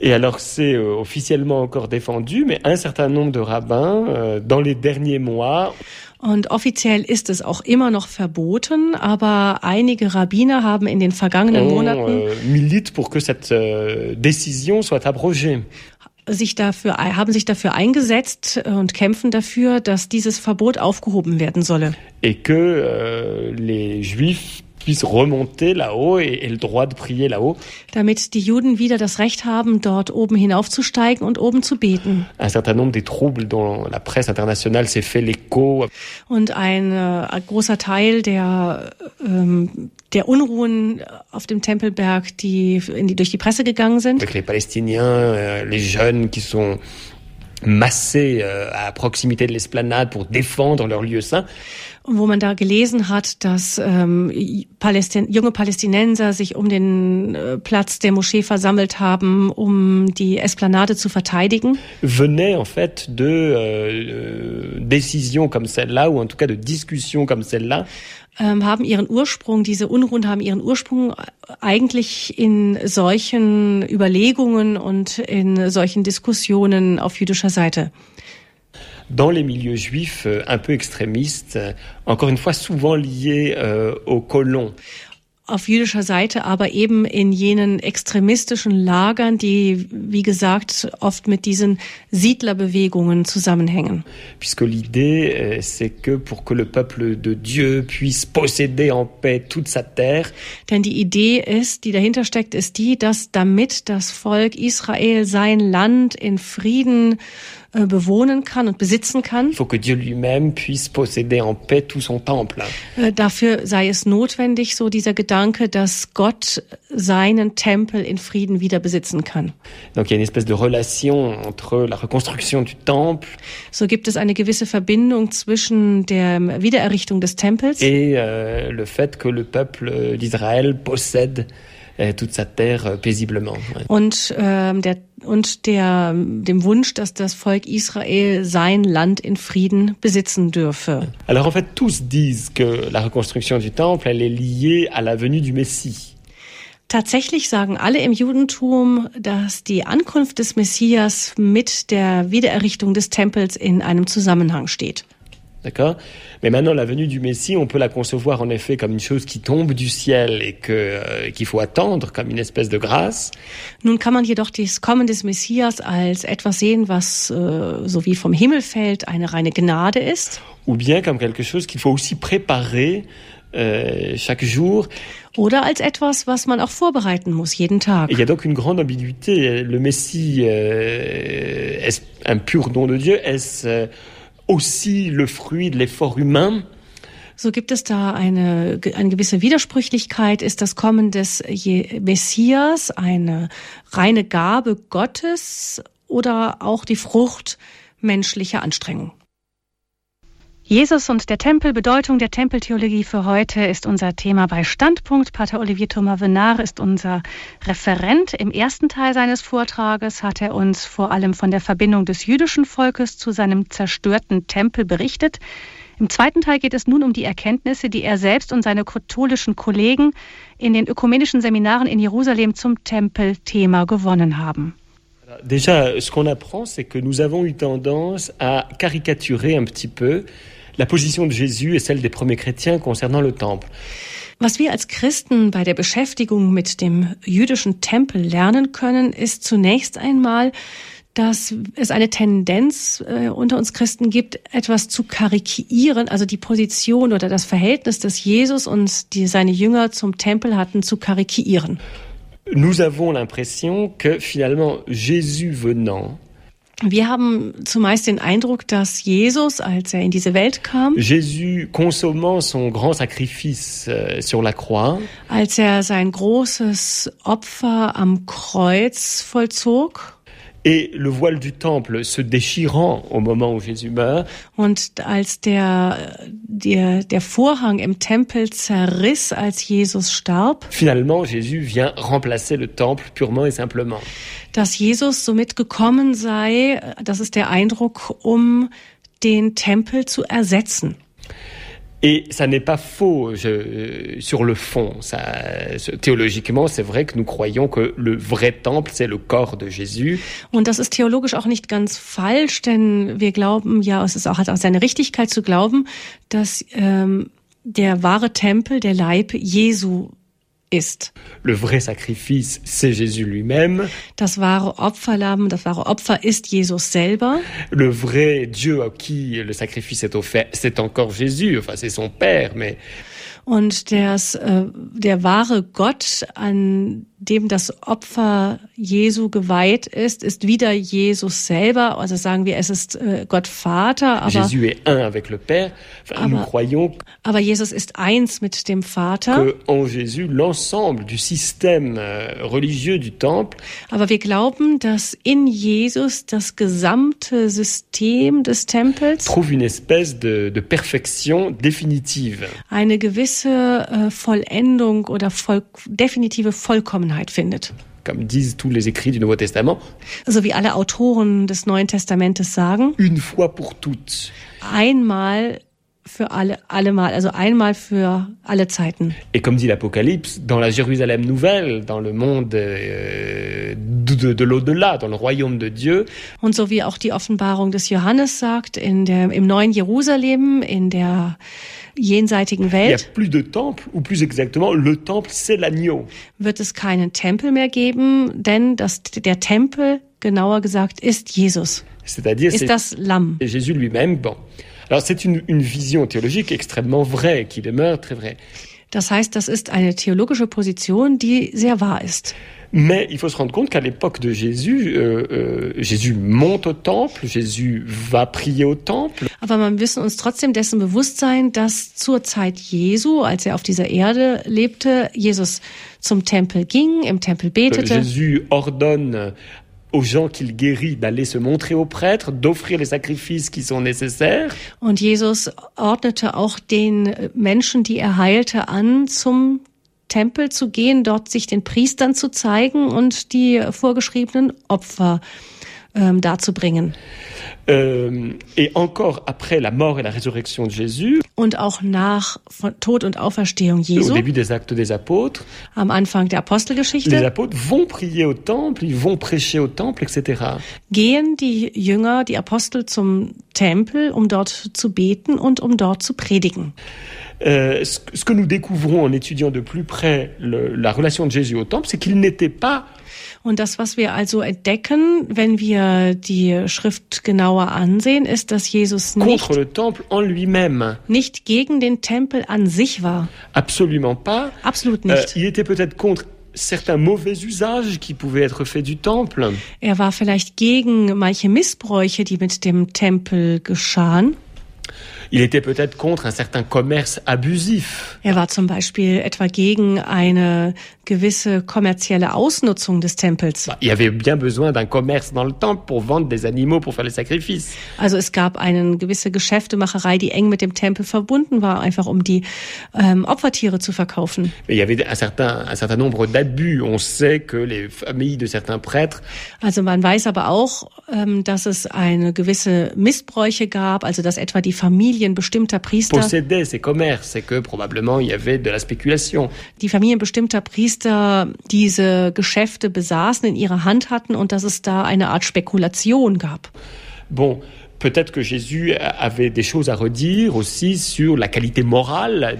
Et alors c'est euh, officiellement encore défendu, mais un certain nombre de rabbins, euh, dans les derniers mois, Und offiziell ist es auch immer noch verboten, aber einige Rabbiner haben in den vergangenen Monaten euh, militent pour que cette euh, décision soit abrogée. sich dafür, haben sich dafür eingesetzt und kämpfen dafür, dass dieses Verbot aufgehoben werden solle. Et que euh, les juifs puissent remonter là-haut et, et le droit de prier là-haut. Damit die Juden wieder das Recht haben, dort oben hinaufzusteigen und oben zu beten. Un certain nombre des troubles dont la presse internationale s'est fait l'écho Und ein, äh, ein großer Teil der, ähm, der Unruhen auf dem Tempelberg, die, die durch die Presse gegangen sind, avec les Palestiniens, euh, les jeunes qui sont massés euh, à proximité de l'esplanade pour défendre leur lieu saint. Wo man da gelesen hat, dass ähm, Palästin junge Palästinenser sich um den äh, Platz der Moschee versammelt haben, um die Esplanade zu verteidigen. venait en fait de euh, décisions comme celle-là, ou en tout cas de discussions comme celle-là, ähm, haben ihren Ursprung, diese Unruhen haben ihren Ursprung eigentlich in solchen Überlegungen und in solchen Diskussionen auf jüdischer Seite. Dans les milieux juifs euh, un peu extrémistes, euh, encore une fois souvent liés euh, aux colons. Auf jüdischer Seite aber eben in jenen extremistischen Lagern, die, wie gesagt, oft mit diesen Siedlerbewegungen zusammenhängen. Puisque l'idée, euh, c'est que pour que le peuple de Dieu puisse posséder en paix toute sa terre, Denn die Idee ist, die dahinter steckt, ist die, dass damit das Volk Israel sein Land in Frieden äh, bewohnen kann und besitzen kann, äh, dafür sei es notwendig, so dieser Gedanke, dass Gott seinen Tempel in Frieden wieder besitzen kann. Donc So gibt es eine gewisse Verbindung zwischen der Wiedererrichtung des Tempels et euh, le fait que le peuple d'Israël possède euh, toute sa terre euh, paisiblement. Ouais. und, ähm, der, und der, dem Wunsch, dass das Volk Israel sein Land in Frieden besitzen dürfe. Alors en fait, tous disent que la reconstruction du temple, elle est liée à la venue du Messie. Tatsächlich sagen alle im Judentum, dass die Ankunft des Messias mit der Wiedererrichtung des Tempels in einem Zusammenhang steht. D'accord? Mais maintenant, la venue du Messie, on peut la concevoir en effet comme une chose qui tombe du ciel et que, euh, qu'il faut attendre comme une espèce de grâce. Nun kann man jedoch das Kommen des Messias als etwas sehen, was äh, so wie vom Himmel fällt, eine reine Gnade ist. ou bien comme quelque chose qu'il faut aussi préparer euh, chaque jour. Oder als etwas, was man auch vorbereiten muss, jeden Tag. Et il y a donc une grande ambiguïté. Le Messie, euh, est-ce un pur don de Dieu? Est-ce euh, aussi le fruit de l'effort humain So gibt es da eine, eine gewisse Widersprüchlichkeit. Ist das Kommen des Messias eine reine Gabe Gottes oder auch die Frucht menschlicher Anstrengung? Jesus und der Tempel, Bedeutung der Tempeltheologie für heute ist unser Thema bei Standpunkt. Pater Olivier Thomas Venard ist unser Referent. Im ersten Teil seines Vortrages hat er uns vor allem von der Verbindung des jüdischen Volkes zu seinem zerstörten Tempel berichtet. Im zweiten Teil geht es nun um die Erkenntnisse, die er selbst und seine katholischen Kollegen in den ökumenischen Seminaren in Jerusalem zum Tempelthema gewonnen haben. Déjà, ce qu'on apprend, c'est que nous avons eu tendance à caricaturer un petit peu la position de Jésus et celle des premiers chrétiens concernant le temple. Was wir als Christen bei der Beschäftigung mit dem jüdischen Tempel lernen können, ist zunächst einmal, dass es eine Tendenz äh, unter uns Christen gibt, etwas zu karikieren, also die Position oder das Verhältnis, das Jesus und die, seine Jünger zum Tempel hatten, zu karikieren. Nous avons l'impression que finalement Jésus venant, Wir haben zumeist den Eindruck, dass Jesus, als er in diese Welt kam, Jésus consommant son grand sacrifice euh, sur la croix, als er sein großes Opfer am Kreuz vollzog, et le voile du temple se déchirant au moment où Jésus meurt, Und als der, der, der Vorhang im Tempel zerriss, als Jesus starb, finalement Jésus vient remplacer le temple purement et simplement. dass Jesus somit gekommen sei, das ist der Eindruck, um den Tempel zu ersetzen. Et ça n'est pas faux je, euh, sur le fond. Ça, théologiquement, c'est vrai que nous croyons que le vrai temple, c'est le corps de Jésus. Und das ist theologisch auch nicht ganz falsch, denn wir glauben ja, es ist auch, hat auch seine Richtigkeit zu glauben, dass ähm, der wahre Tempel, der Leib Jesu ist. Le vrai sacrifice, c'est Jésus lui-même. Das wahre Opferlamm, das wahre Opfer ist Jesus selber. Le vrai Dieu à qui le sacrifice est offert, c'est encore Jésus. Enfin, c'est son Père, mais und das, äh, der wahre Gott, an dem das Opfer Jesu geweiht ist, ist wieder Jesus selber. Also sagen wir, es ist äh, Gott Vater. Aber, Jésus est un avec le Père. Enfin, nous croyons aber Jesus ist eins mit dem Vater. que en Jésus, l'ensemble du système euh, religieux du Temple Aber wir glauben, dass in Jesus das gesamte System des Tempels trouve une espèce de, de perfection définitive. eine gewisse äh, Vollendung oder voll, definitive Vollkommenheit findet. Nouveau Testament, Also wie alle Autoren des Neuen Testamentes sagen, einmal für alle, allemal, also einmal für alle Zeiten. Et comme dit l'Apocalypse, dans la Jérusalem nouvelle, dans le monde euh, de- de l'au-delà, dans le royaume de Dieu, Und so wie auch die Offenbarung des Johannes sagt, in der, im neuen Jerusalem, in der jenseitigen Welt, wird es keinen Tempel mehr geben, denn das, der Tempel, genauer gesagt, ist Jesus, ist das Lamm. Jésus lui-même. Bon. Alors, c'est une, une vision théologique extrêmement vraie, qui demeure très vraie. Das heißt, das ist eine theologische Position, die sehr wahr ist. Mais il faut se rendre compte qu'à l'époque de Jésus, euh, euh, Jésus monte au temple, Jésus va prier au temple, Aber wir müssen uns trotzdem dessen bewusst sein, dass zur Zeit Jesu, als er auf dieser Erde lebte, Jesus zum Tempel ging, im Tempel Euh, betete. Jésus ordonne aux gens qu'il guérit d'aller se montrer aux prêtres, d'offrir les sacrifices qui sont nécessaires. Und Jesus ordnete auch den Menschen, die er heilte, an, zum Tempel zu gehen, dort sich den Priestern zu zeigen und die vorgeschriebenen Opfer ähm, darzubringen. Et encore après la mort et la résurrection de Jésus, Und auch nach Tod und Auferstehung au Jesu, début des actes des apôtres, am Anfang der les Apostelgeschichte, apôtres vont prier au temple, ils vont prêcher au temple, etc. gehen die Jünger, die Apostel zum Tempel, um dort zu beten und um dort zu predigen. Euh, ce, ce que nous découvrons en étudiant de plus près le- la relation de Jésus au temple, c'est qu'il n'était pas Und das, was wir also entdecken, wenn wir die Schrift genauer ansehen, ist, dass Jesus nicht, nicht gegen den Tempel an sich war. Absolument pas. Absolut Euh, nicht. il était peut-être contre certains mauvais usages qui pouvaient être faits du temple. Er war vielleicht gegen manche Missbräuche, die mit dem Tempel geschahen. Il était peut-être contre un certain commerce abusif. Er war zum Beispiel etwa gegen eine gewisse kommerzielle Ausnutzung des Tempels. Il y avait bien besoin d'un commerce dans le temple pour vendre des animaux pour faire les sacrifices. Also es gab eine gewisse Geschäftemacherei, die eng mit dem Tempel verbunden war, einfach um die ähm, Opfertiere zu verkaufen. Mais il y avait un certain, un certain nombre d'abus. On sait que les familles de certains prêtres Also man weiß aber auch, ähm, dass es eine gewisse Missbräuche gab, also dass etwa die Familien bestimmter Priester, die Familien bestimmter Priester diese Geschäfte besaßen, in ihrer Hand hatten und dass es da eine Art Spekulation gab. Bon, peut-être que Jésus avait des choses à redire aussi sur la qualité morale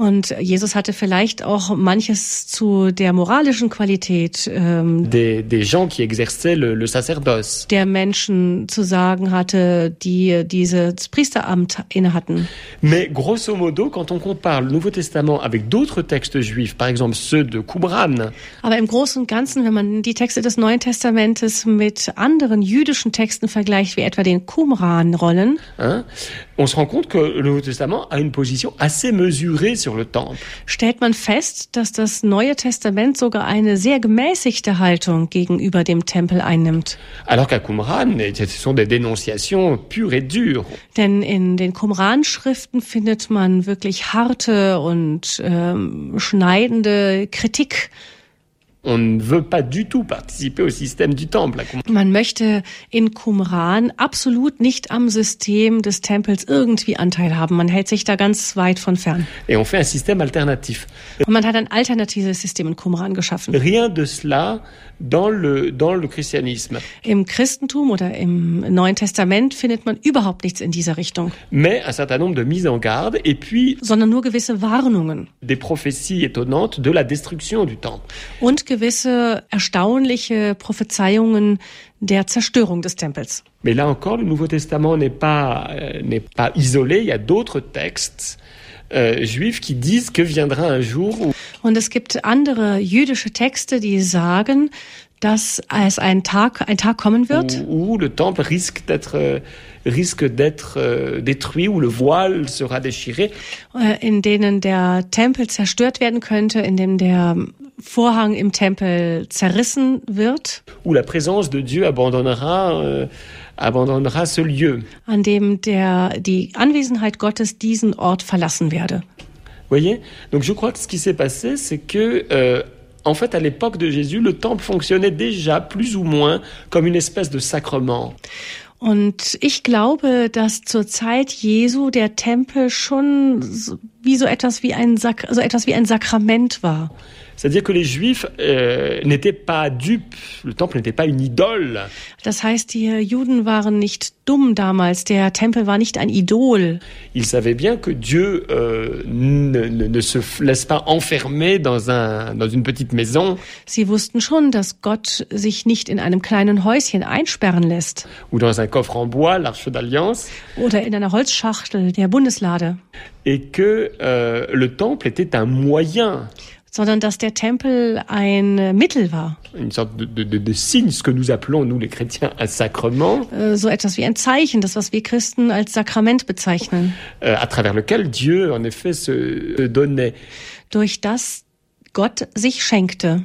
Und Jesus hatte vielleicht auch manches zu der moralischen Qualität ähm, des, des gens qui exerçaient le, le sacerdoce. der Menschen zu sagen hatte, die dieses Priesteramt innehatten. Mais grosso modo, quand on compare le Nouveau Testament avec d'autres textes juifs, par exemple ceux de Qumran, Aber im Großen und Ganzen, wenn man die Texte des Neuen Testamentes mit anderen jüdischen Texten vergleicht, wie etwa den Qumran-Rollen, hein, on se rend compte que le Nouveau Testament a une position assez mesurée sur le temple. stellt man fest, dass das Neue Testament sogar eine sehr gemäßigte Haltung gegenüber dem Tempel einnimmt. Alors qu'à Qumran, ce sont des dénonciations pures et dures. Denn in den Qumran-Schriften findet man wirklich harte und ähm, schneidende Kritik on ne veut pas du tout participer au système du temple. Man möchte in Qumran absolut nicht am System des Tempels irgendwie Anteil haben. Man hält sich da ganz weit von fern. Et on fait un système alternatif. Und man hat ein alternatives System in Qumran geschaffen. Rien de cela dans le, dans le christianisme. Im Christentum oder im Neuen Testament findet man überhaupt nichts in dieser Richtung, Mais un certain nombre de mises en garde et puis sondern nur gewisse Warnungen des prophéties étonnantes de la destruction du temple. und gewisse erstaunliche Prophezeiungen der Zerstörung des Tempels. Mais là encore, le Nouveau Testament n'est pas, euh, n'est pas isolé. Il y a d'autres textes euh, juifs qui disent que viendra un jour où Und es gibt andere jüdische Texte, die sagen, dass es ein Tag, ein Tag kommen wird, où, où le temple risque d'être euh, risque d'être euh, détruit, où le voile sera déchiré, äh, in denen der Tempel zerstört werden könnte, in dem der Vorhang im Tempel zerrissen wird, où la présence de Dieu abandonnera euh, abandonnera ce lieu. an dem der, die Anwesenheit Gottes diesen Ort verlassen werde. voyez Donc je crois que ce qui s'est passé, c'est que euh, en fait, à l'époque de Jésus, le temple fonctionnait déjà plus ou moins comme une espèce de sacrement. Und ich glaube, dass zur Zeit Jesu der Tempel schon wie so etwas wie ein Sak so etwas wie ein Sakrament war. C'est-à-dire que les Juifs euh, n'étaient pas dupes, le temple n'était pas une idole. Das heißt, die Juden waren nicht dumm damals. Der Tempel war nicht ein Idol. Ils savaient bien que Dieu euh, ne, ne- ne se laisse pas enfermer dans, un, dans une petite maison Sie wussten schon, dass Gott sich nicht in einem kleinen Häuschen einsperren lässt ou dans un coffre en bois, l'Arche d'Alliance, oder in einer Holzschachtel der Bundeslade, et que euh, le temple était un moyen, sondern dass der Tempel ein Mittel war, une sorte de, de, de, signe, ce que nous appelons, nous les chrétiens, un sacrement, Äh, so etwas wie ein Zeichen, das was wir Christen als Sakrament bezeichnen, euh, à travers lequel Dieu, en effet, se, donnait. durch das Gott sich schenkte.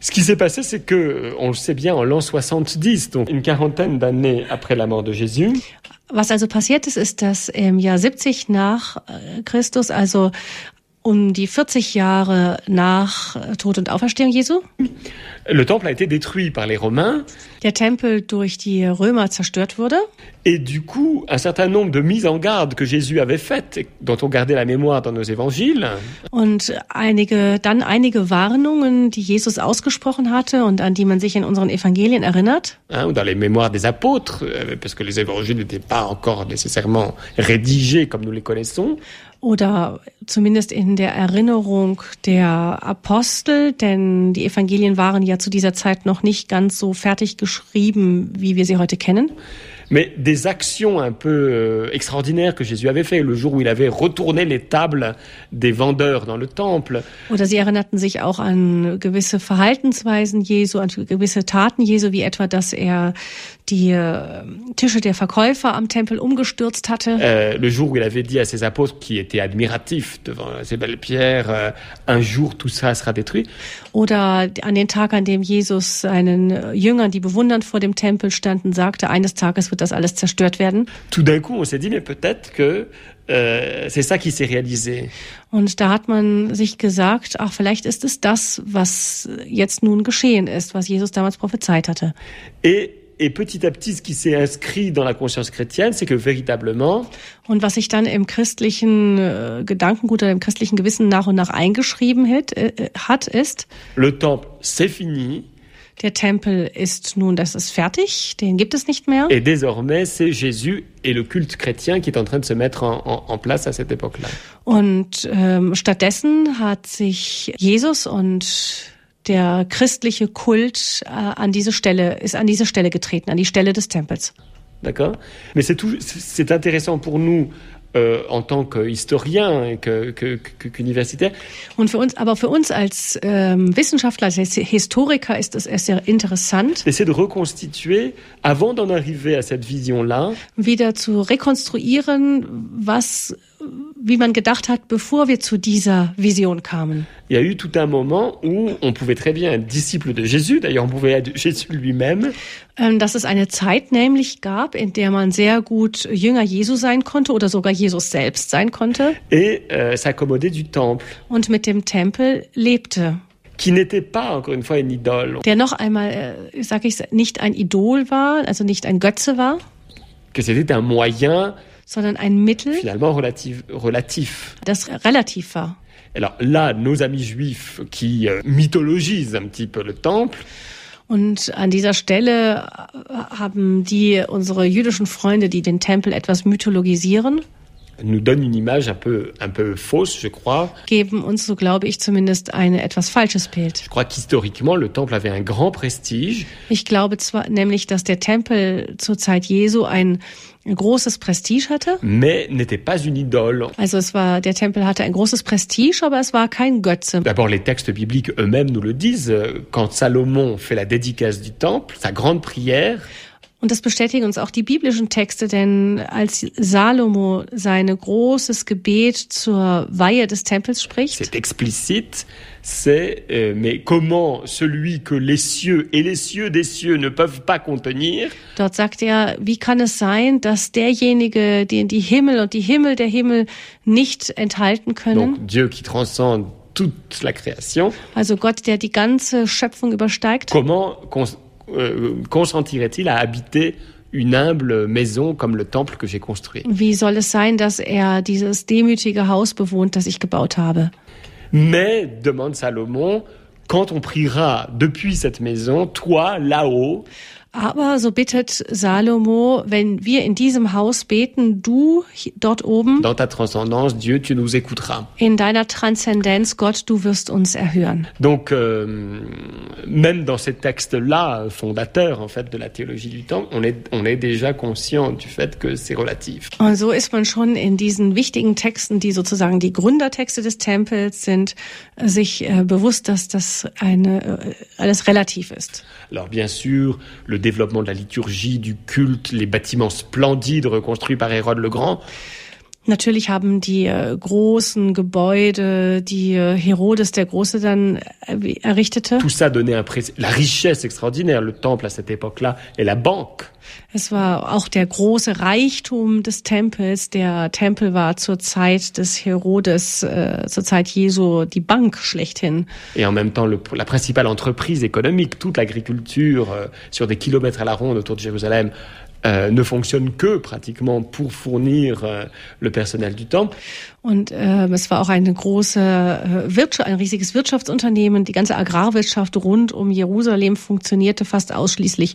Ce qui s'est passé, c'est que, euh, on le sait bien, en l'an 70, donc une quarantaine d'années après la mort de Jésus, Was also passiert ist, ist, dass im Jahr 70 nach äh, Christus, also um die 40 Jahre nach äh, Tod und Auferstehung Jesu, le temple a été détruit par les Romains, der Tempel durch die Römer zerstört wurde. et du coup, un certain nombre de mises en garde que Jésus avait faites, dont on gardait la mémoire dans nos évangiles, Und einige, dann einige Warnungen, die Jesus ausgesprochen hatte und an die man sich in unseren Evangelien erinnert. hein, dans les mémoires des apôtres, euh, parce que les évangiles n'étaient pas encore nécessairement rédigés comme nous les connaissons, Oder zumindest in der Erinnerung der Apostel, denn die Evangelien waren ja zu dieser Zeit noch nicht ganz so fertig geschrieben, wie wir sie heute kennen. mais des actions un peu euh, extraordinaires que Jésus avait fait, le jour où il avait retourné les tables des vendeurs dans le temple, Oder sie erinnerten sich auch an gewisse Verhaltensweisen Jesu, an gewisse Taten Jesu, wie etwa, dass er die äh, Tische der Verkäufer am Tempel umgestürzt hatte. euh, le jour où il avait dit à ses apôtres qui étaient admiratifs devant ces belles pierres, euh, un jour tout ça sera détruit. Oder an den Tag, an dem Jesus seinen äh, Jüngern, die bewundernd vor dem Tempel standen, sagte, eines Tages wird das alles zerstört werden. Tout d'un coup, on s'est dit, mais peut-être que euh, c'est ça qui s'est réalisé. Und da hat man sich gesagt, ach, vielleicht ist es das, was jetzt nun geschehen ist, was Jesus damals prophezeit hatte. Et, et petit à petit, ce qui s'est inscrit dans la conscience chrétienne, c'est que véritablement, Und was sich dann im christlichen äh, Gedankengut oder im christlichen Gewissen nach und nach eingeschrieben hat, äh, hat, ist, le temple, c'est fini, der Tempel ist nun, das ist fertig, den gibt es nicht mehr. et désormais, c'est Jésus et le culte chrétien qui est en train de se mettre en, en- en place à cette époque-là. Und ähm, stattdessen hat sich Jesus und der christliche Kult äh, an diese Stelle, ist an diese Stelle getreten, an die Stelle des Tempels. D'accord. Mais c'est tout, c'est- intéressant pour nous, euh, en tant qu'historiens et que- que- que- qu'universitaires, Und für uns, aber für uns als ähm, Wissenschaftler, als Historiker ist es sehr interessant, d'essayer de reconstituer, avant d'en arriver à cette vision-là, wieder zu rekonstruieren, was, wie man gedacht hat, bevor wir zu dieser Vision kamen. il y a eu tout un moment où on pouvait très bien être disciple de Jésus, d'ailleurs on pouvait être Jésus lui-même, Ähm, dass es eine Zeit nämlich gab, in der man sehr gut Jünger Jesu sein konnte oder sogar Jesus selbst sein konnte et euh, s'accommoder du temple. und mit dem Tempel lebte. qui n'était pas, encore une fois, une idole. Der noch einmal, äh, sage ich, nicht ein Idol war, also nicht ein Götze war. Que c'était un moyen, sondern ein Mittel, finalement relativ, relatif. das relativ war. Alors là, nos amis juifs qui euh, mythologisent un petit peu le temple, Und an dieser Stelle äh, haben die unsere jüdischen Freunde, die den Tempel etwas mythologisieren, nous donnent une image un peu, un peu fausse, je crois. geben uns, so glaube ich zumindest, ein etwas falsches Bild. Je crois qu'historiquement, le temple avait un grand prestige, Ich glaube zwar nämlich, dass der Tempel zur Zeit Jesu ein großes Prestige hatte. mais n'était pas une idole. Also es war, der Tempel hatte ein großes Prestige, aber es war kein Götze. D'abord, les textes bibliques eux-mêmes nous le disent. Quand Salomon fait la dédicace du temple, sa grande prière, Und das bestätigen uns auch die biblischen Texte, denn als Salomo sein großes Gebet zur Weihe des Tempels spricht, c'est explicite, c'est euh, mais comment celui que les cieux et les cieux des cieux ne peuvent pas contenir dort sagt er, wie kann es sein, dass derjenige, den die Himmel und die Himmel der Himmel nicht enthalten können, Donc Dieu qui transcende toute la création, also Gott, der die ganze Schöpfung übersteigt, comment cons- euh, consentirait-il à habiter une humble maison comme le temple que j'ai construit? Wie soll es sein, dass er dieses demütige Haus bewohnt, das ich gebaut habe? Mais, demande Salomon, quand on priera depuis cette maison, toi, là-haut, Aber so bittet Salomo, wenn wir in diesem Haus beten, du dort oben, dans ta transcendance, Dieu, tu nous écouteras. in deiner Transzendenz, Gott, du wirst uns erhören. Donc, euh, même dans ces textes-là, fondateurs en fait de la théologie du temple, on est, on est déjà conscient du fait que c'est relatif. Und so ist man schon in diesen wichtigen Texten, die sozusagen die Gründertexte des Tempels sind, sich äh, bewusst, dass das eine, äh, alles relativ ist. Alors bien sûr, le développement de la liturgie, du culte, les bâtiments splendides reconstruits par Hérode le Grand, Natürlich haben die äh, großen Gebäude, die äh, Herodes der Große dann äh, errichtete, tout ça donnait un la richesse extraordinaire. Le temple à cette époque-là est la banque. Es war auch der große Reichtum des Tempels. Der Tempel war zur Zeit des Herodes, äh, zur Zeit Jesu, die Bank schlechthin. Et en même temps, le- la principale entreprise économique, toute l'agriculture euh, sur des kilomètres à la ronde autour de Jérusalem, ne fonctionne que pratiquement pour fournir euh, le personnel du temple. Und äh, es war auch eine große äh, Wirtschaft, ein riesiges Wirtschaftsunternehmen. Die ganze Agrarwirtschaft rund um Jerusalem funktionierte fast ausschließlich,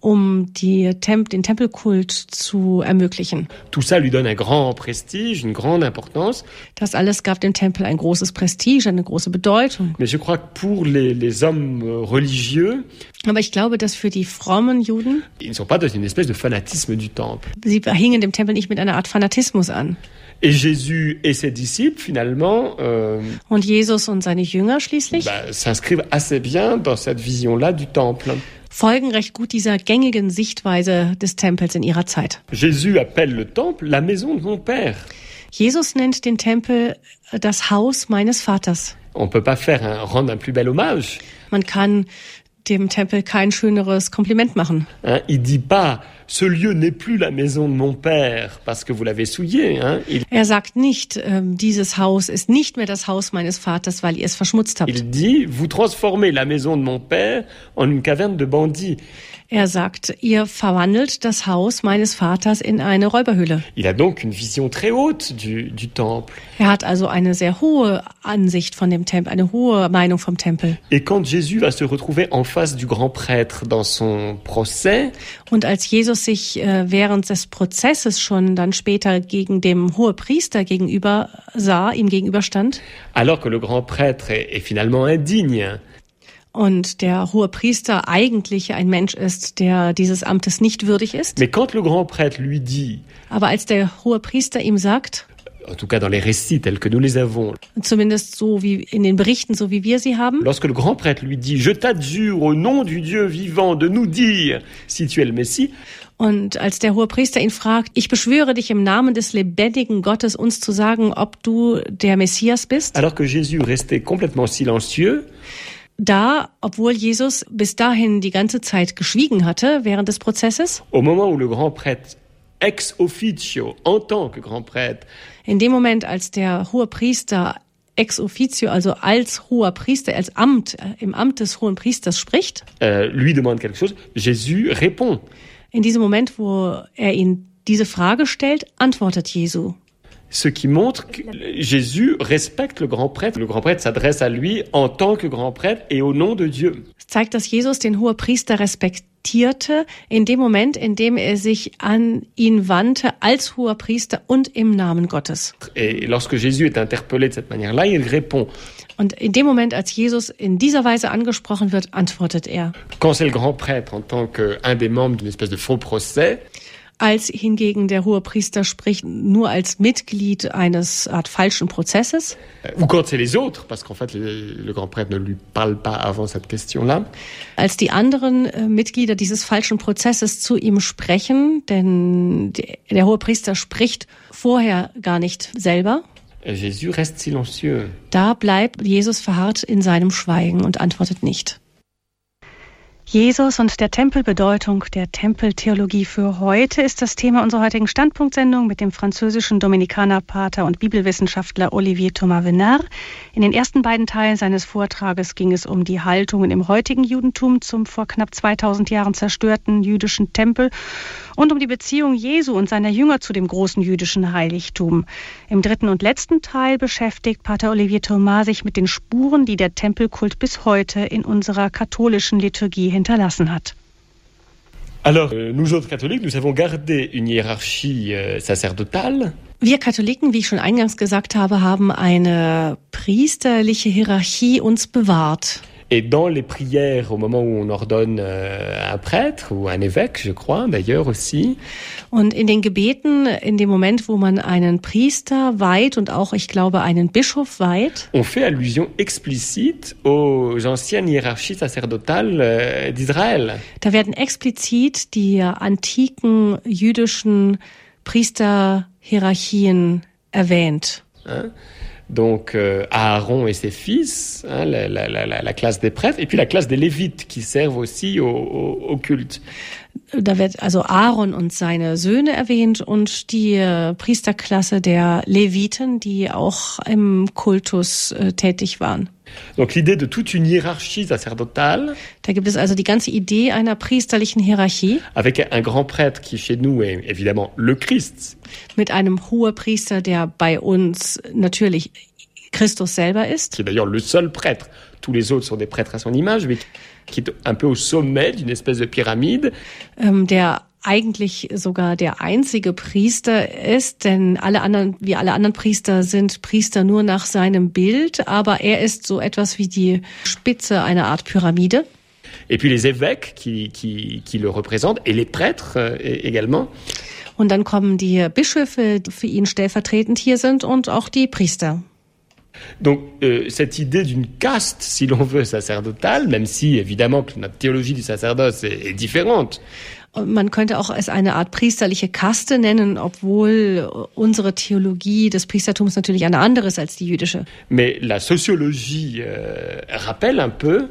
um die Temp den Tempelkult zu ermöglichen. Tout ça lui donne un grand prestige, une grande importance. Das alles gab dem Tempel ein großes Prestige, eine große Bedeutung. Mais je crois que pour les, les hommes euh, religieux, Aber ich glaube, dass für die frommen Juden, ils ne sont pas dans une espèce de fanatisme du temple. sie hingen dem Tempel nicht mit einer Art Fanatismus an. Et Jésus et ses disciples, finalement, euh, Und Jesus und seine Jünger schließlich bah, s'inscrivent assez bien dans cette vision-là du temple. folgen recht gut dieser gängigen Sichtweise des Tempels in ihrer Zeit. Jésus appelle le temple la maison de mon Père. Jesus nennt den Tempel das Haus meines Vaters. On peut pas faire un, rendre un plus bel hommage. Man kann dem Tempel kein schöneres Kompliment machen. Hein. Il dit pas ce lieu n'est plus la maison de mon père parce que vous l'avez souillé. Hein. Il, Er sagt nicht, ähm, dieses Haus ist nicht mehr das Haus meines Vaters, weil ihr es verschmutzt habt. il dit vous transformez la maison de mon père en une caverne de bandits. Er sagt, ihr verwandelt das Haus meines Vaters in eine Räuberhöhle. Il a donc une vision très haute du, du temple. Er hat also eine sehr hohe Ansicht von dem Tempel, eine hohe Meinung vom Tempel. Et quand Jésus va se retrouver en face du grand prêtre dans son procès, Und als Jesus sich äh, während des Prozesses schon dann später gegen dem Hohepriester gegenüber sah, ihm gegenüberstand, alors que le grand prêtre est, est finalement indigne, und der Hohepriester eigentlich ein Mensch ist, der dieses Amtes nicht würdig ist, mais quand le grand prêtre lui dit, aber als der Hohepriester ihm sagt, en tout cas dans les récits tels que nous les avons, zumindest so wie in den Berichten, so wie wir sie haben, lorsque le grand prêtre lui dit, je t'adjure au nom du Dieu vivant de nous dire si tu es le Messie, Und als der Hohepriester ihn fragt, ich beschwöre dich im Namen des lebendigen Gottes, uns zu sagen, ob du der Messias bist, alors que Jésus restait complètement silencieux, da, obwohl Jesus bis dahin die ganze Zeit geschwiegen hatte während des Prozesses, au moment où le grand prêtre ex officio, en tant que grand prêtre, in dem Moment, als der Hohepriester ex officio, also als hoher Priester, als Amt, äh, im Amt des hohen Priesters spricht. euh, lui demande quelque chose, Jésus répond. In diesem Moment, wo er ihn diese Frage stellt, antwortet Jesu. Ce qui montre que Jésus respecte le grand prêtre. Le grand prêtre s'adresse à lui en tant que grand prêtre et au nom de Dieu. Es zeigt, dass Jesus den hohen Priester respektierte, in dem Moment, in dem er sich an ihn wandte als hoher Priester und im Namen Gottes. Et lorsque Jésus est interpellé de cette manière-là, il répond. Und in dem Moment, als Jesus in dieser Weise angesprochen wird, antwortet er. Quand c'est le grand prêtre en tant qu'un des membres d'une espèce de faux procès, Als hingegen der hohe Priester spricht nur als Mitglied eines Art falschen Prozesses euh, ou quand c'est les autres, parce qu'en fait le, le grand prêtre ne lui parle pas avant cette question-là, als die anderen äh, Mitglieder dieses falschen Prozesses zu ihm sprechen, denn der hohe Priester spricht vorher gar nicht selber. Jésus reste silencieux. Da bleibt Jesus verharrt in seinem Schweigen und antwortet nicht. Jesus und der Tempelbedeutung der Tempeltheologie für heute ist das Thema unserer heutigen Standpunktsendung mit dem französischen Dominikanerpater und Bibelwissenschaftler Olivier Thomas Venard. In den ersten beiden Teilen seines Vortrages ging es um die Haltungen im heutigen Judentum zum vor knapp 2000 Jahren zerstörten jüdischen Tempel und um die Beziehung Jesu und seiner Jünger zu dem großen jüdischen Heiligtum. Im dritten und letzten Teil beschäftigt Pater Olivier Thomas sich mit den Spuren, die der Tempelkult bis heute in unserer katholischen Liturgie hinterlassen hat. Alors, euh, nous autres catholiques, nous avons gardé une hiérarchie euh, sacerdotale. Wir Katholiken, wie ich schon eingangs gesagt habe, haben eine priesterliche Hierarchie uns bewahrt. Et dans les prières, au moment où on ordonne euh, un prêtre ou un évêque, je crois, d'ailleurs aussi, Und in den Gebeten, in dem Moment, wo man einen Priester weiht und auch, ich glaube, einen Bischof weiht, on fait allusion explicite aux anciennes hiérarchies sacerdotales euh, d'Israël. da werden explizit die antiken jüdischen Priesterhierarchien erwähnt. hein. Donc euh, Aaron et ses fils, hein, la, la- la- la- la classe des prêtres, et puis la classe des lévites qui servent aussi au, au- au culte. Da wird also Aaron und seine Söhne erwähnt und die äh, Priesterklasse der Leviten, die auch im Kultus äh, tätig waren. Donc l'idée de toute une hiérarchie sacerdotale, Da gibt es also die ganze Idee einer priesterlichen Hierarchie avec un grand prêtre qui chez nous est évidemment le Christ, mit einem Hohepriester, der bei uns natürlich Christus selber ist. qui est d'ailleurs le seul prêtre. Tous les autres sont des prêtres à son image, mais qui est un peu au sommet d'une espèce de pyramide. ähm, der eigentlich sogar der einzige Priester ist, denn alle anderen, wie alle anderen Priester sind Priester nur nach seinem Bild, aber er ist so etwas wie die Spitze einer Art Pyramide. Et puis les évêques qui, qui, qui le représentent, et les prêtres euh, également. Und dann kommen die Bischöfe, die für ihn stellvertretend hier sind und auch die Priester. Donc euh, cette idée d'une caste, si l'on veut, sacerdotale, même si évidemment que notre théologie du sacerdoce est, est différente, man könnte auch es eine Art priesterliche Kaste nennen, obwohl unsere Theologie des Priestertums natürlich eine andere ist als die jüdische. mais la sociologie euh, rappelle un peu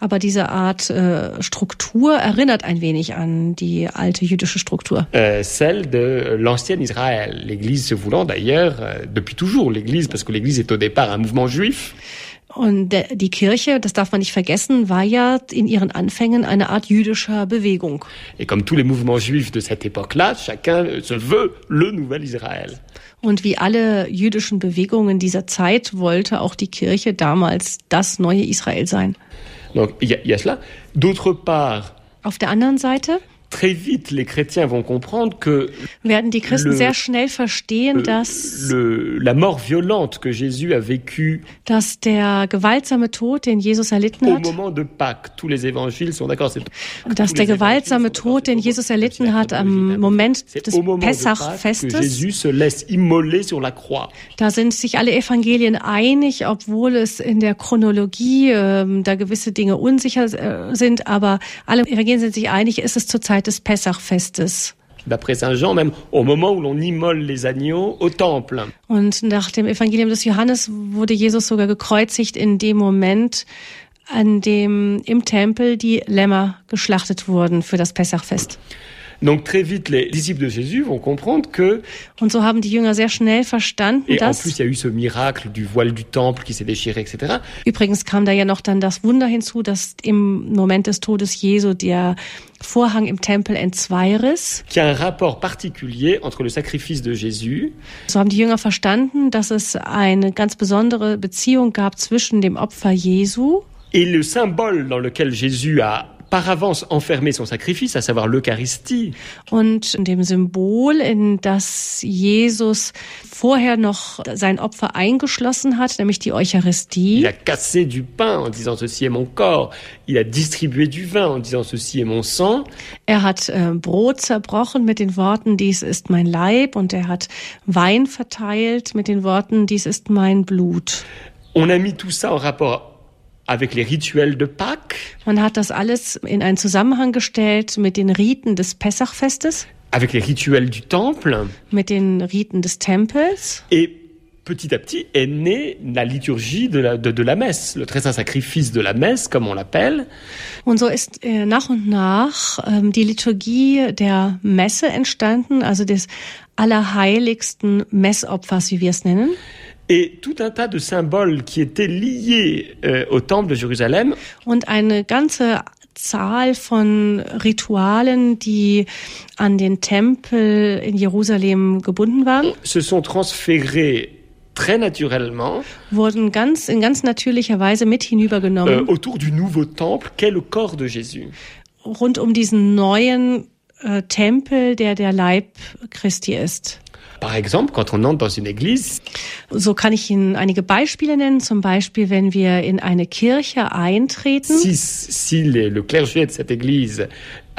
Aber diese Art äh, Struktur erinnert ein wenig an die alte jüdische Struktur. euh, celle de l'ancien Israël. L'Église se voulant d'ailleurs euh, depuis toujours l'Église, parce que l'Église est au départ un mouvement juif. Und der, die Kirche, das darf man nicht vergessen, war ja in ihren Anfängen eine Art jüdischer Bewegung. Et comme tous les mouvements juifs de cette époque-là, chacun se veut le nouvel Israël. Und wie alle jüdischen Bewegungen dieser Zeit wollte auch die Kirche damals das neue Israel sein. Donc il y, y a cela. D'autre part, Auf der anderen Seite très vite, les chrétiens vont comprendre que werden die Christen Le- sehr schnell verstehen, euh, dass, le, la mort violente que Jésus a vécue dass der gewaltsame Tod, den Jesus erlitten au hat, moment de Pâques, tous les évangiles sont d'accord. c'est- dass der gewaltsame Tod, den Jesus erlitten hat am Moment des Pessachfestes, Jésus se laisse immoler sur la croix. Da sind sich alle Evangelien einig, obwohl es in der Chronologie ähm, da gewisse Dinge unsicher äh, sind, aber alle Evangelien sind sich einig, ist es zur Zeit des Pessachfestes. D'après Saint Jean, même au moment où l'on immole les agneaux au temple. Und nach dem Evangelium des Johannes wurde Jesus sogar gekreuzigt in dem Moment, an dem im Tempel die Lämmer geschlachtet wurden für das Pessachfest. Donc très vite, les disciples de Jésus vont comprendre que. Und so haben die Jünger sehr schnell verstanden, et dass. En plus, il y a eu ce miracle du voile du temple qui s'est déchiré, etc. Übrigens kam da ja noch dann das Wunder hinzu, dass im Moment des Todes Jesu der Vorhang im Tempel entzweiriss. Qui a un rapport particulier entre le sacrifice de Jésus. So haben die Jünger verstanden, dass es eine ganz besondere Beziehung gab zwischen dem Opfer Jesu. Et le symbole dans lequel Jésus a par avance enfermé son sacrifice, à savoir l'Eucharistie. Und dem Symbol, in das Jesus vorher noch sein Opfer eingeschlossen hat, nämlich die Eucharistie. Il a cassé du pain en disant ceci est mon corps. Il a distribué du vin en disant ceci est mon sang. Er hat äh, Brot zerbrochen mit den Worten dies ist mein Leib und er hat Wein verteilt mit den Worten dies ist mein Blut. On a mis tout ça en rapport avec les rituels de Pâques. Man hat das alles in einen Zusammenhang gestellt mit den Riten des Pessachfestes. Avec les rituels du temple. Mit den Riten des Tempels. Et petit à petit est née la liturgie de la, de, de la messe, le très saint sacrifice de la messe, comme on l'appelle. Und so ist äh, nach und nach ähm, die Liturgie der Messe entstanden, also des allerheiligsten Messopfers, wie wir es nennen. Et tout un tas de symboles qui étaient liés euh, au temple de Jérusalem. Und eine ganze Zahl von Ritualen, die an den Tempel in Jerusalem gebunden waren, se sont transférés très naturellement wurden ganz in ganz natürlicher Weise mit hinübergenommen euh, autour du nouveau temple qu'est le corps de Jésus. rund um diesen neuen äh, Tempel, der der Leib Christi ist. Par exemple, quand on entre dans une église, So kann ich Ihnen einige Beispiele nennen. Zum Beispiel, wenn wir in eine Kirche eintreten, si, si les- le clergé de cette église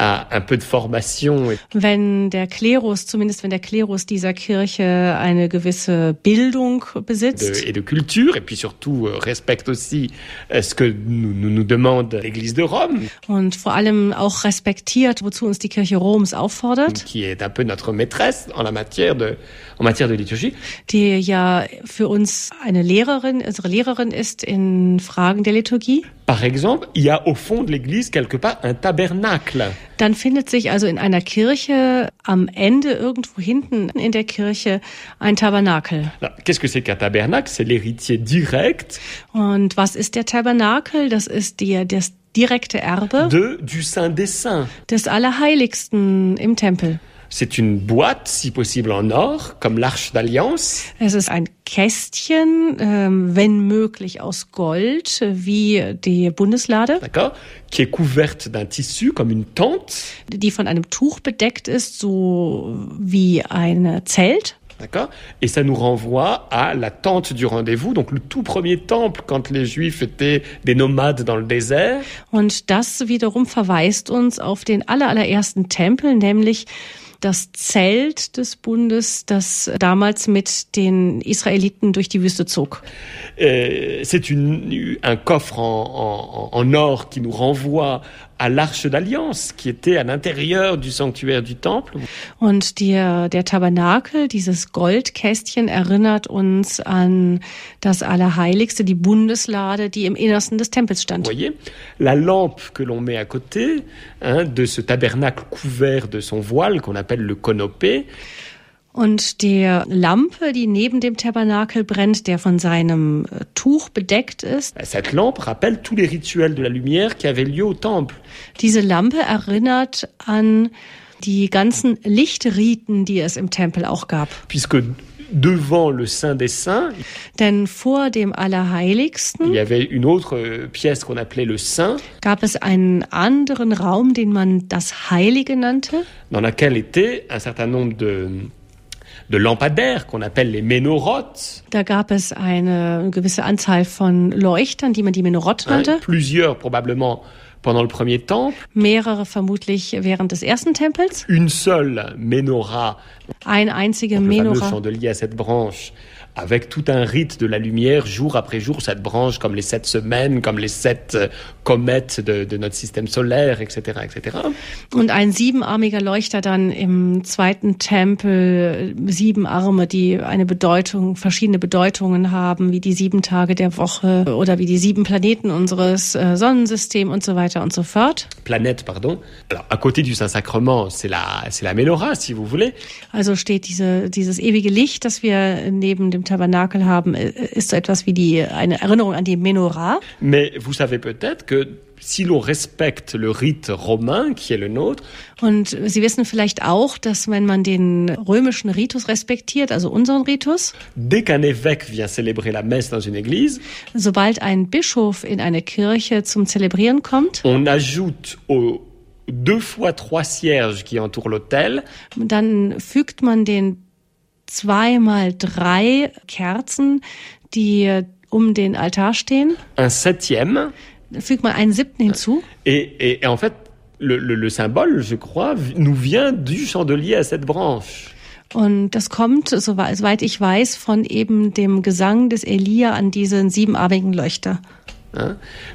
un peu de formation wenn der Klerus, zumindest wenn der Klerus dieser Kirche eine gewisse Bildung de, besitzt et de culture, et puis surtout euh, respecte aussi euh, ce que nous, nous, nous demande l'Église de Rome, und vor allem auch respektiert, wozu uns die Kirche Roms auffordert, qui est un peu notre maîtresse en la matière de, en matière de liturgie. die ja für uns eine Lehrerin, unsere Lehrerin ist in Fragen der Liturgie. Par exemple, il y a au fond de l'église quelque part un tabernacle. Dann findet sich also in einer Kirche am Ende irgendwo hinten in der Kirche ein Tabernakel. Qu'est-ce que c'est qu'un tabernacle C'est l'héritier direct Und was ist der Tabernakel? Das ist die, das direkte Erbe de, du Saint des Saints. des Allerheiligsten im Tempel. C'est une boîte, si possible en or, comme l'Arche d'Alliance, Es ist ein Kästchen, ähm, wenn möglich aus Gold, wie die Bundeslade, d'accord. Qui est couverte d'un tissu, comme une tente, die von einem Tuch bedeckt ist, so wie ein Zelt. d'accord. Et ça nous renvoie à la tente du rendez-vous, donc le tout premier temple quand les Juifs étaient des nomades dans le désert. Und das wiederum verweist uns auf den allerallerersten Tempel, nämlich das Zelt des Bundes, das damals mit den Israeliten durch die Wüste zog. Euh, c'est un coffre en, en- en or qui nous renvoie à l'Arche d'Alliance, qui était à l'intérieur du sanctuaire du temple. Und der, der Tabernakel, dieses Goldkästchen, erinnert uns an das Allerheiligste, die Bundeslade, die im Innersten des Tempels Vous stand. voyez, la lampe que l'on met à côté hein, de ce tabernacle couvert de son voile qu'on appelle le conopé, Und der Lampe, die neben dem Tabernakel brennt, der von seinem äh, Tuch bedeckt ist, cette lampe rappelle tous les rituels de la lumière qui avaient lieu au temple. diese Lampe erinnert an die ganzen Lichtriten, die es im Tempel auch gab. Puisque devant le Saint des Saints, Denn vor dem il Allerheiligsten y avait une autre euh, pièce qu'on appelait le Saint, gab es einen anderen Raum, den man das Heilige nannte. dans laquelle étaient un certain nombre de lampadaires qu'on appelle les ménorotes, Da gab es eine gewisse Anzahl von Leuchtern, die man die Menorot nannte. plusieurs probablement pendant le premier temple, Mehrere vermutlich während des ersten Tempels. une seule menorah Ein einzige le fameux Menora, chandelier à cette branche avec tout un rite de la lumière, jour après jour, cette branche, comme les sept semaines, comme les sept euh, comètes de, de notre système solaire, etc., etc. Und ein siebenarmiger Leuchter dann im zweiten Tempel, sieben Arme, die eine Bedeutung, verschiedene Bedeutungen haben, wie die sieben Tage der Woche oder wie die sieben Planeten unseres äh, Sonnensystems und so weiter und so fort. Planète, pardon. Alors, à côté du Saint-Sacrement, c'est la, c'est la Menorah, si vous voulez. Also steht diese, dieses ewige Licht, das wir neben dem Tabernakel haben, äh, ist so etwas wie die, eine Erinnerung an die Menorah. Mais vous savez peut-être que si l'on respecte le rite romain, qui est le nôtre. Und Sie wissen vielleicht auch, dass wenn man den römischen Ritus respektiert, also unseren Ritus, dès qu'un évêque vient célébrer la messe dans une église, sobald ein Bischof in eine Kirche zum Zelebrieren kommt, on ajoute au deux fois trois cierges qui entourent l'autel, dann fügt man den zweimal drei Kerzen, die um den Altar stehen. Un septième. Fügt man einen siebten hinzu. Et, et, et en fait, le, le, le, symbole, je crois, nous vient du chandelier à cette branche. Und das kommt, soweit ich weiß, von eben dem Gesang des Elia an diesen siebenarmigen Leuchter.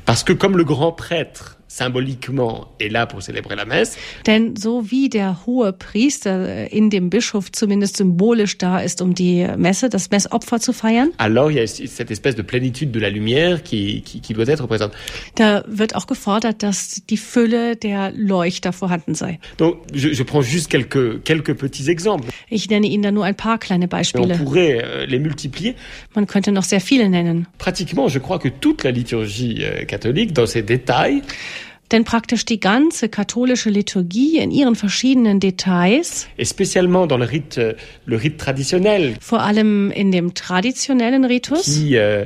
Parce que comme le grand prêtre symboliquement est là pour célébrer la messe. Denn so wie der hohe Priester in dem Bischof zumindest symbolisch da ist, um die Messe, das Messopfer zu feiern. Alors il y a cette espèce de plénitude de la lumière qui, qui, qui doit être présente. Da wird auch gefordert, dass die Fülle der Leuchter vorhanden sei. Donc je, je prends juste quelques quelques petits exemples. Ich nenne Ihnen da nur ein paar kleine Beispiele. On pourrait euh, les multiplier. Man könnte noch sehr viele nennen. Pratiquement, je crois que toute la liturgie euh, catholique dans ses détails denn praktisch die ganze katholische Liturgie in ihren verschiedenen Details, vor allem in dem traditionellen Ritus, qui, euh,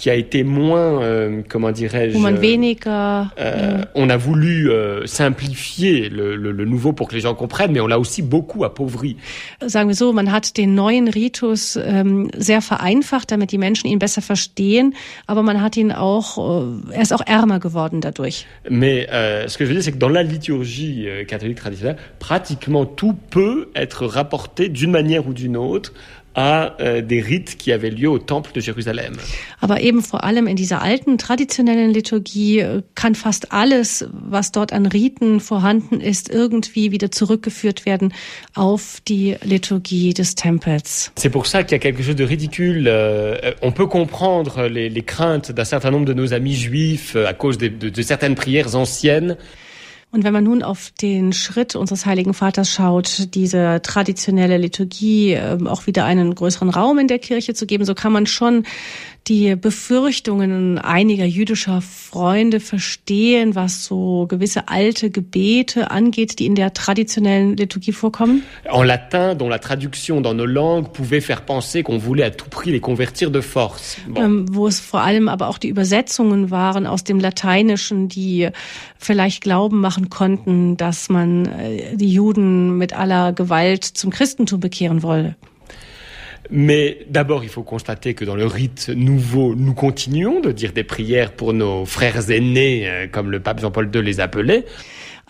qui a été moins, euh, comment dirais-je, euh, on a voulu euh, simplifier le, le, le, nouveau pour que les gens comprennent, mais on l'a aussi beaucoup appauvri. Sagen wir so, man hat den neuen Ritus ähm, sehr vereinfacht, damit die Menschen ihn besser verstehen, aber man hat ihn auch, äh, er ist auch ärmer geworden dadurch. Mais euh, ce que je veux dire, c'est que dans la liturgie euh, catholique traditionnelle, pratiquement tout peut être rapporté d'une manière ou d'une autre à äh, des rites qui avaient lieu au Temple de Jérusalem. Aber eben vor allem in dieser alten traditionellen Liturgie äh, kann fast alles, was dort an Riten vorhanden ist, irgendwie wieder zurückgeführt werden auf die Liturgie des Tempels. C'est pour ça qu'il y a quelque chose de ridicule. Euh, on peut comprendre les, les craintes d'un certain nombre de nos amis juifs euh, à cause de, de, de certaines prières anciennes. Und wenn man nun auf den Schritt unseres Heiligen Vaters schaut, diese traditionelle Liturgie äh, auch wieder einen größeren Raum in der Kirche zu geben, so kann man schon die Befürchtungen einiger jüdischer Freunde verstehen, was so gewisse alte Gebete angeht, die in der traditionellen Liturgie vorkommen? En latin, dont la traduction dans nos langues pouvait faire penser qu'on voulait à tout prix les convertir de force. Bon. Ähm, wo es vor allem aber auch die Übersetzungen waren aus dem Lateinischen, die vielleicht glauben machen konnten, dass man äh, die Juden mit aller Gewalt zum Christentum bekehren wolle. Mais d'abord, il faut constater que dans le rite nouveau, nous continuons de dire des prières pour nos frères aînés, euh, comme le pape Jean-Paul II les appelait.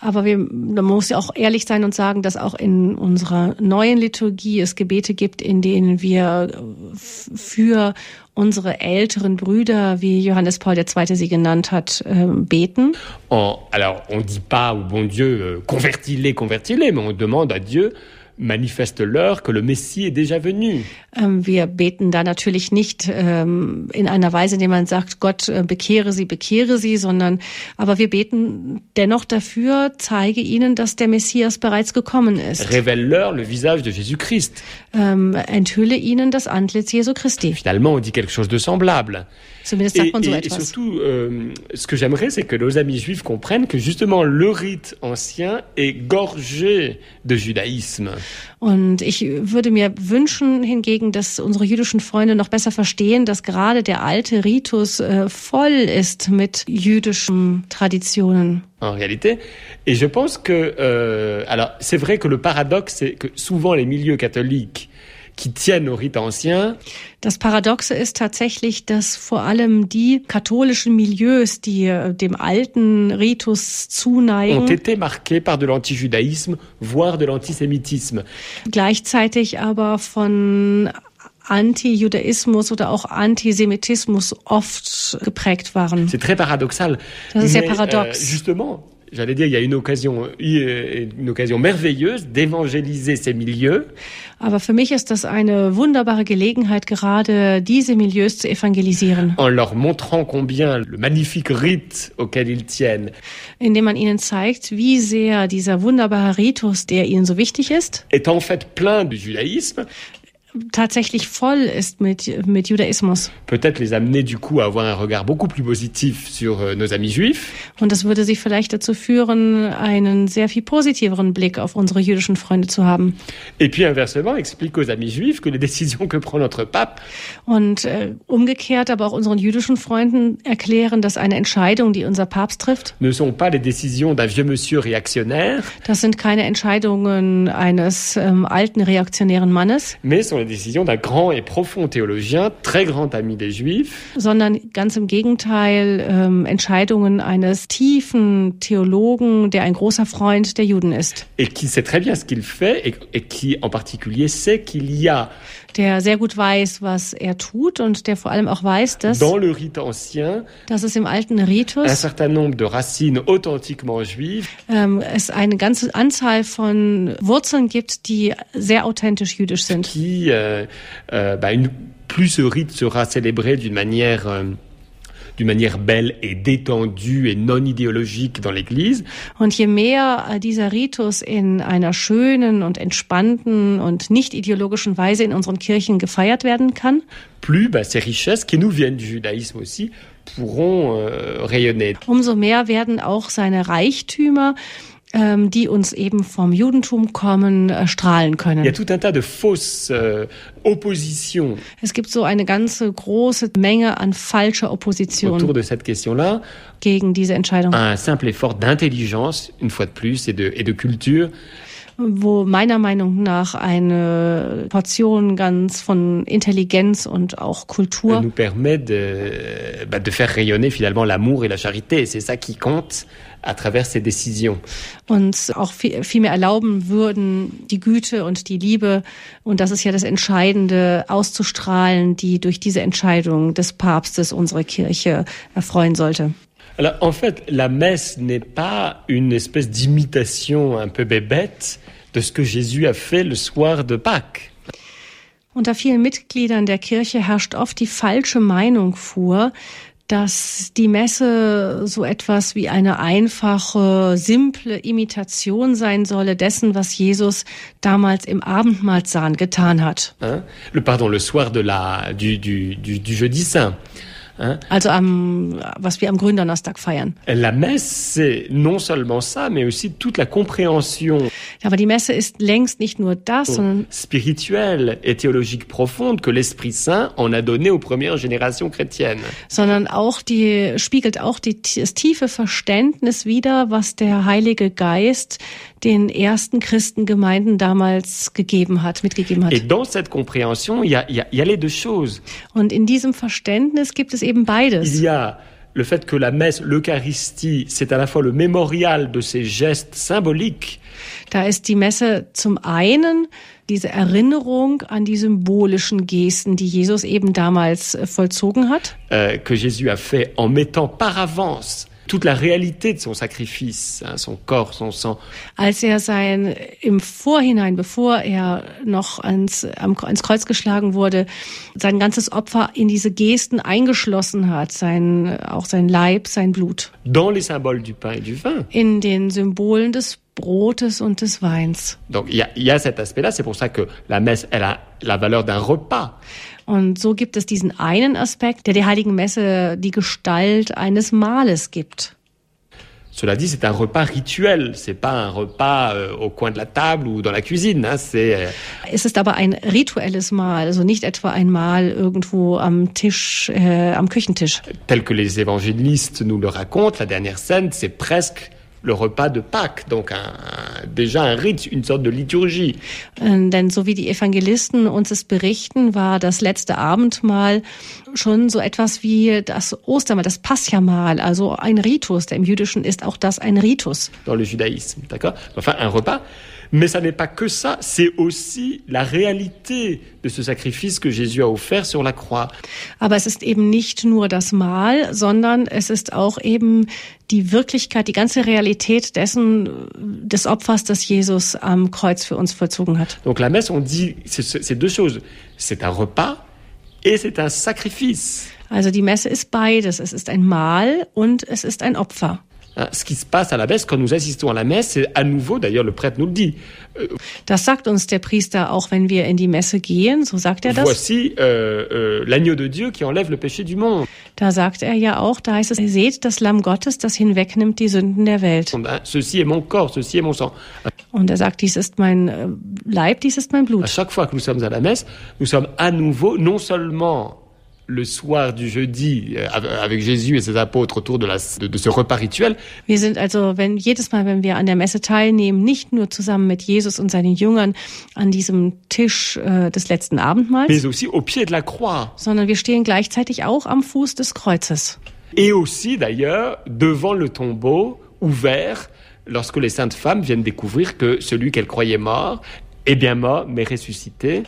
Aber wir, man muss ja auch ehrlich sein und sagen, dass auch in unserer neuen Liturgie es Gebete gibt, in denen wir für unsere älteren Brüder, wie Johannes Paul II. sie genannt hat, ähm, beten. En, alors, on dit pas au bon Dieu, euh, convertis-les, convertis-les, mais on demande à Dieu, manifeste-leur que le Messie est déjà venu. Ähm, wir beten da natürlich nicht ähm, in einer Weise, indem man sagt, Gott äh, bekehre sie, bekehre sie, sondern aber wir beten dennoch dafür, zeige ihnen, dass der Messias bereits gekommen ist. Révèle-leur le visage de Jésus-Christ. Ähm, enthülle ihnen das Antlitz Jesu Christi. Finalement, on dit quelque chose de semblable. So et, surtout, euh, ce que j'aimerais, c'est que nos amis juifs comprennent que justement le rite ancien est gorgé de judaïsme. Und ich würde mir wünschen hingegen, dass unsere jüdischen Freunde noch besser verstehen, dass gerade der alte Ritus äh, voll ist mit jüdischen Traditionen. En réalité. Et je pense que, euh, alors, c'est vrai que le paradoxe, c'est que souvent les milieux catholiques qui tiennent au rite ancien. Das Paradoxe ist tatsächlich, dass vor allem die katholischen Milieus, die äh, dem alten Ritus zuneigen, ont été marqués par de l'antijudaïsme, voire de l'antisémitisme. Gleichzeitig aber von Anti-Judaismus oder auch Antisemitismus oft geprägt waren. C'est très paradoxal. Das ist sehr paradox. Euh, justement, j'allais dire, il y a une occasion, une occasion merveilleuse d'évangéliser ces milieux. Aber für mich ist das eine wunderbare Gelegenheit, gerade diese Milieus zu evangelisieren. En leur montrant combien le magnifique rite auquel ils tiennent. Indem man ihnen zeigt, wie sehr dieser wunderbare Ritus, der ihnen so wichtig ist, est en fait plein du judaïsme tatsächlich voll ist mit, mit Judaismus. Peut-être les amener du coup à avoir un regard beaucoup plus positif sur euh, nos amis juifs. Und das würde sie vielleicht dazu führen, einen sehr viel positiveren Blick auf unsere jüdischen Freunde zu haben. Et puis inversement, explique aux amis juifs que les décisions que prend notre pape. Und äh, umgekehrt aber auch unseren jüdischen Freunden erklären, dass eine Entscheidung, die unser Papst trifft, ne sont pas les décisions d'un vieux monsieur réactionnaire. Das sind keine Entscheidungen eines ähm, alten reaktionären Mannes. Mais sont la décision d'un grand et profond théologien, très grand ami des Juifs. Sondern ganz im Gegenteil ähm, Entscheidungen eines tiefen Theologen, der ein großer Freund der Juden ist. Et qui sait très bien ce qu'il fait et, et qui en particulier sait qu'il y a der sehr gut weiß, was er tut und der vor allem auch weiß, dass, ancien, dass es im alten Ritus ähm, es eine ganze Anzahl von Wurzeln gibt, die sehr authentisch jüdisch sind. Qui, euh, euh, bah une, plus ce rite sera célébré d'une manière euh, d'une manière belle et détendue et non idéologique dans l'Église. Und je mehr äh, dieser Ritus in einer schönen und entspannten und nicht ideologischen Weise in unseren Kirchen gefeiert werden kann, plus bah, ces richesses qui nous viennent du judaïsme aussi pourront euh, rayonner. Umso mehr werden auch seine Reichtümer ähm, die uns eben vom Judentum kommen, äh, strahlen können. Il y a tout un tas de fausses euh, oppositions. Es gibt so eine ganze große Menge an falscher Opposition. Autour de cette question-là. Gegen diese Entscheidung. Un simple effort d'intelligence, une fois de plus, et de, et de culture wo meiner Meinung nach eine Portion ganz von Intelligenz und auch Kultur nous permet de, bah, de faire rayonner finalement l'amour et la charité. C'est ça qui compte à travers ces décisions. Uns auch viel, viel mehr erlauben würden, die Güte und die Liebe, und das ist ja das Entscheidende, auszustrahlen, die durch diese Entscheidung des Papstes unsere Kirche erfreuen sollte. Alors, en fait, la messe n'est pas une espèce d'imitation un peu bébête de ce que Jésus a fait le soir de Pâques. Unter vielen Mitgliedern der Kirche herrscht oft die falsche Meinung vor, dass die Messe so etwas wie eine einfache, simple Imitation sein solle dessen, was Jesus damals im Abendmahlsaal getan hat. Hein? Le, pardon, le soir de la, du, du, du, du Jeudi Saint. Also am, was wir am Gründonnerstag feiern. La messe, c'est non seulement ça, mais aussi toute la compréhension. Aber die Messe ist längst nicht nur das, sondern spirituelle et théologique profonde que l'Esprit Saint en a donné aux premières générations chrétiennes. Sondern auch die spiegelt auch die, das tiefe Verständnis wider, was der Heilige Geist den ersten Christengemeinden damals gegeben hat, mitgegeben hat. Et dans cette compréhension, il y a, y, a, y a les deux choses. Und in diesem Verständnis gibt es eben beides. Il y a le fait que la messe, l'Eucharistie, c'est à la fois le mémorial de ces gestes symboliques. Da ist die Messe zum einen diese Erinnerung an die symbolischen Gesten, die Jesus eben damals äh, vollzogen hat. Euh, que Jésus a fait en mettant par avance toute la réalité de son sacrifice, hein, son corps, son sang. Als er sein im Vorhinein, bevor er noch ans, ans Kreuz geschlagen wurde, sein ganzes Opfer in diese Gesten eingeschlossen hat, sein auch sein Leib, sein Blut. Dans les symboles du pain et du vin. In den Symbolen des Brotes und des Weins. Donc il y a, y a cet aspect-là, c'est pour ça que la messe elle a la valeur d'un repas. Und so gibt es diesen einen Aspekt, der der Heiligen Messe die Gestalt eines Mahles gibt. Cela dit, c'est un repas rituel. C'est pas un repas euh, au coin de la table ou dans la cuisine. Hein. C'est. Euh... Es ist aber ein rituelles Mahl, also nicht etwa ein Mahl irgendwo am Tisch, äh, am Küchentisch. Tel que les évangélistes nous le racontent, la dernière scène, c'est presque le repas de Pâques, donc un, un, déjà un rite, une sorte de liturgie. Äh, denn so wie die Evangelisten uns es berichten, war das letzte Abendmahl schon so etwas wie das Ostermahl, das Passchamahl, also ein Ritus. Der im Jüdischen ist auch das ein Ritus. Dans le judaïsme, d'accord Enfin, un repas. Mais ça n'est pas que ça, c'est aussi la réalité de ce sacrifice que Jésus a offert sur la croix. Aber es ist eben nicht nur das Mahl, sondern es ist auch eben die Wirklichkeit, die ganze Realität dessen, des Opfers, das Jesus am Kreuz für uns vollzogen hat. Donc la messe, on dit, c'est deux choses. C'est un repas et c'est un sacrifice. Also die Messe ist beides. Es ist ein Mahl und es ist ein Opfer. Ce qui se passe à la messe, quand nous assistons à la messe, c'est à nouveau, d'ailleurs le prêtre nous le dit. Das sagt uns der Priester auch, wenn wir in die Messe gehen, so sagt er das. Voici euh, euh, l'agneau de Dieu qui enlève le péché du monde. Da sagt er ja auch, da heißt es, seht das Lamm Gottes, das hinwegnimmt die Sünden der Welt. Und, ceci est mon corps, ceci est mon sang. Und er sagt, dies ist mein äh, Leib, dies ist mein Blut. À chaque fois que nous sommes à la messe, nous sommes à nouveau non seulement le soir du jeudi euh, avec Jésus et ses apôtres autour de, la, de, de ce repas rituel. Wir sind also, wenn jedes Mal, wenn wir an der Messe teilnehmen, nicht nur zusammen mit Jesus und seinen Jüngern an diesem Tisch äh, des letzten Abendmahls, mais aussi au pied de la croix. sondern wir stehen gleichzeitig auch am Fuß des Kreuzes. Et aussi d'ailleurs devant le tombeau ouvert lorsque les saintes femmes viennent découvrir que celui qu'elles croyaient mort est bien mort mais ressuscité.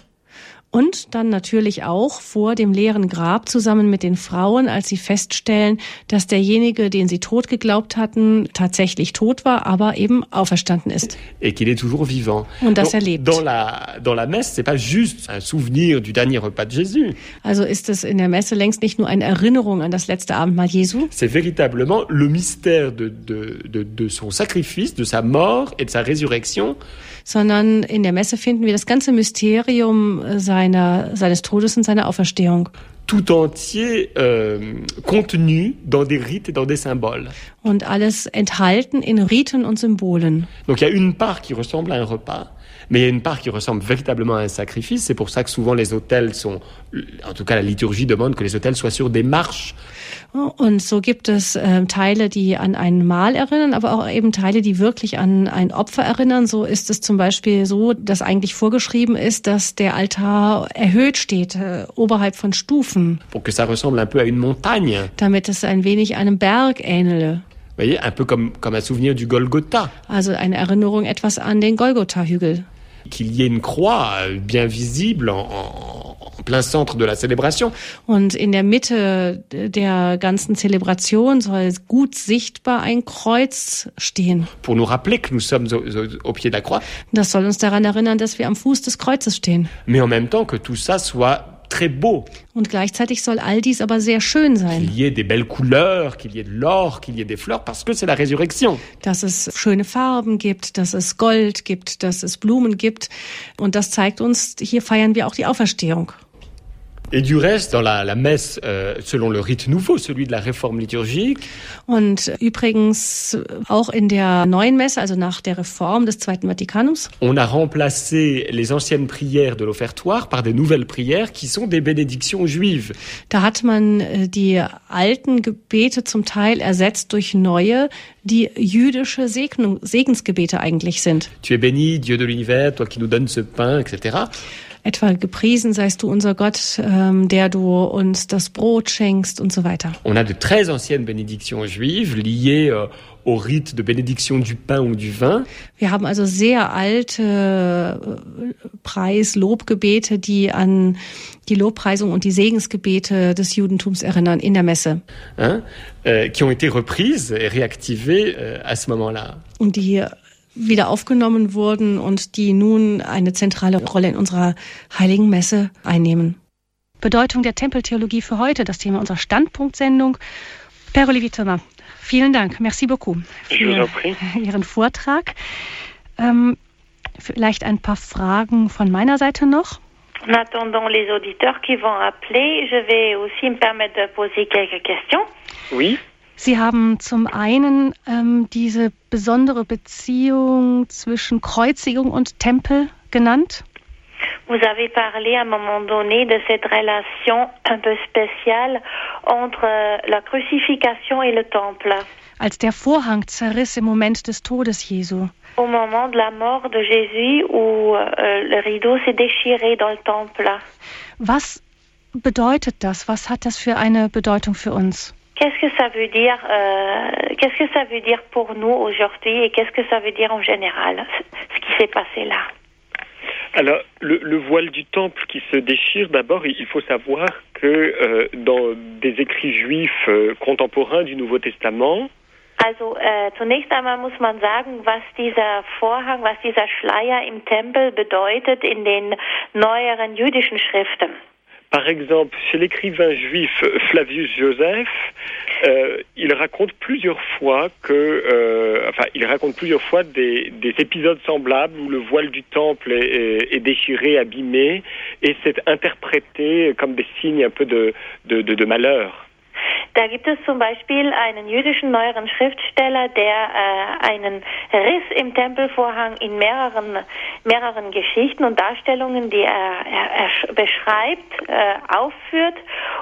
Und dann natürlich auch vor dem leeren Grab zusammen mit den Frauen, als sie feststellen, dass derjenige, den sie tot geglaubt hatten, tatsächlich tot war, aber eben auferstanden ist. Et qu'il est toujours vivant. Und dass er lebt. Dans la, dans la messe, c'est pas juste un souvenir du dernier repas de Jésus. Also ist es in der Messe längst nicht nur eine Erinnerung an das letzte Abendmahl Jesu. C'est véritablement le mystère de, de, de, de son sacrifice, de sa mort et de sa résurrection sondern in der Messe finden wir das ganze Mysterium seiner, seines Todes und seiner Auferstehung. Tout entier euh, contenu dans des rites et dans des symboles. Und alles enthalten in Riten und Symbolen. Donc il y a une part qui ressemble à un repas. Mais il y a une part qui ressemble véritablement à un sacrifice. C'est pour ça que souvent les hôtels sont, en tout cas la liturgie demande que les hôtels soient sur des marches. Und so gibt es äh, Teile, die an ein Mahl erinnern, aber auch eben Teile, die wirklich an ein Opfer erinnern. So ist es zum Beispiel so, dass eigentlich vorgeschrieben ist, dass der Altar erhöht steht, äh, oberhalb von Stufen. Damit es ein wenig einem Berg ähnele. Voyez, un peu comme, comme un souvenir du Golgotha. Also eine Erinnerung etwas an den Golgotha-Hügel. Qu'il y ait une croix bien visible en, plein centre de la célébration. Und in der Mitte der ganzen Zelebration soll gut sichtbar ein Kreuz stehen. Pour nous rappeler que nous sommes au, au pied de la croix. Das soll uns daran erinnern, dass wir am Fuß des Kreuzes stehen. Mais en même temps que tout ça soit très beau. Und gleichzeitig soll all dies aber sehr schön sein. Qu'il y ait des belles couleurs, qu'il y ait de l'or, qu'il y ait des fleurs, parce que c'est la résurrection. Dass es schöne Farben gibt, dass es Gold gibt, dass es Blumen gibt. Und das zeigt uns, hier feiern wir auch die Auferstehung. Et du reste, dans la, la messe, euh, selon le rite nouveau, celui de la réforme liturgique. Und übrigens auch in der neuen Messe, also nach der Reform des Zweiten Vatikanums. On a remplacé les anciennes prières de l'offertoire par des nouvelles prières qui sont des bénédictions juives. Da hat man äh, die alten Gebete zum Teil ersetzt durch neue, die jüdische Segnung, Segensgebete eigentlich sind. Tu es béni, Dieu de l'univers, toi qui nous donnes ce pain, etc. etwa gepriesen seist du unser Gott, ähm, der du uns das Brot schenkst und so weiter. On a de très anciennes bénédictions juives liées euh, au rite de bénédiction du pain ou du vin. Wir haben also sehr alte äh, Preis-Lobgebete, die an die Lobpreisung und die Segensgebete des Judentums erinnern in der Messe. Hein? Euh, qui ont été reprises et réactivées euh, à ce moment-là. Und die wieder aufgenommen wurden und die nun eine zentrale Rolle in unserer heiligen Messe einnehmen. Bedeutung der Tempeltheologie für heute, das Thema unserer Standpunktsendung. Père Olivier Thomas, vielen Dank, merci beaucoup für [LAUGHS] Ihren Vortrag. Ähm, vielleicht ein paar Fragen von meiner Seite noch. En attendant les auditeurs qui vont appeler, je vais aussi me permettre de poser quelques questions. Oui. Sie haben zum einen ähm, diese besondere Beziehung zwischen Kreuzigung und Tempel genannt. Vous avez parlé à un moment donné de cette relation un peu spéciale entre la crucifixion et le temple. Als der Vorhang zerriss im Moment des Todes Jesu. Au moment de la mort de Jésus où euh, le rideau s'est déchiré dans le temple. Was bedeutet das? Was hat das für eine Bedeutung für uns? Qu'est-ce que ça veut dire euh, Qu'est-ce que ça veut dire pour nous aujourd'hui et qu'est-ce que ça veut dire en général ce qui s'est passé là? Alors, le, le, voile du temple qui se déchire, d'abord, il faut savoir que euh, dans des écrits juifs euh, contemporains du Nouveau Testament, Also äh, zunächst einmal muss man sagen, was dieser Vorhang, was dieser Schleier im Tempel bedeutet in den neueren jüdischen Schriften. Par exemple, chez l'écrivain juif Flavius Joseph, euh, il raconte plusieurs fois que, euh, enfin, il raconte plusieurs fois des, des, épisodes semblables où le voile du temple est, déchiré, abîmé, et c'est interprété comme des signes un peu de malheur. Da gibt es zum Beispiel einen jüdischen neueren Schriftsteller, der äh, einen Riss im Tempelvorhang in mehreren, mehreren Geschichten und Darstellungen, die er, er, er beschreibt, äh, aufführt.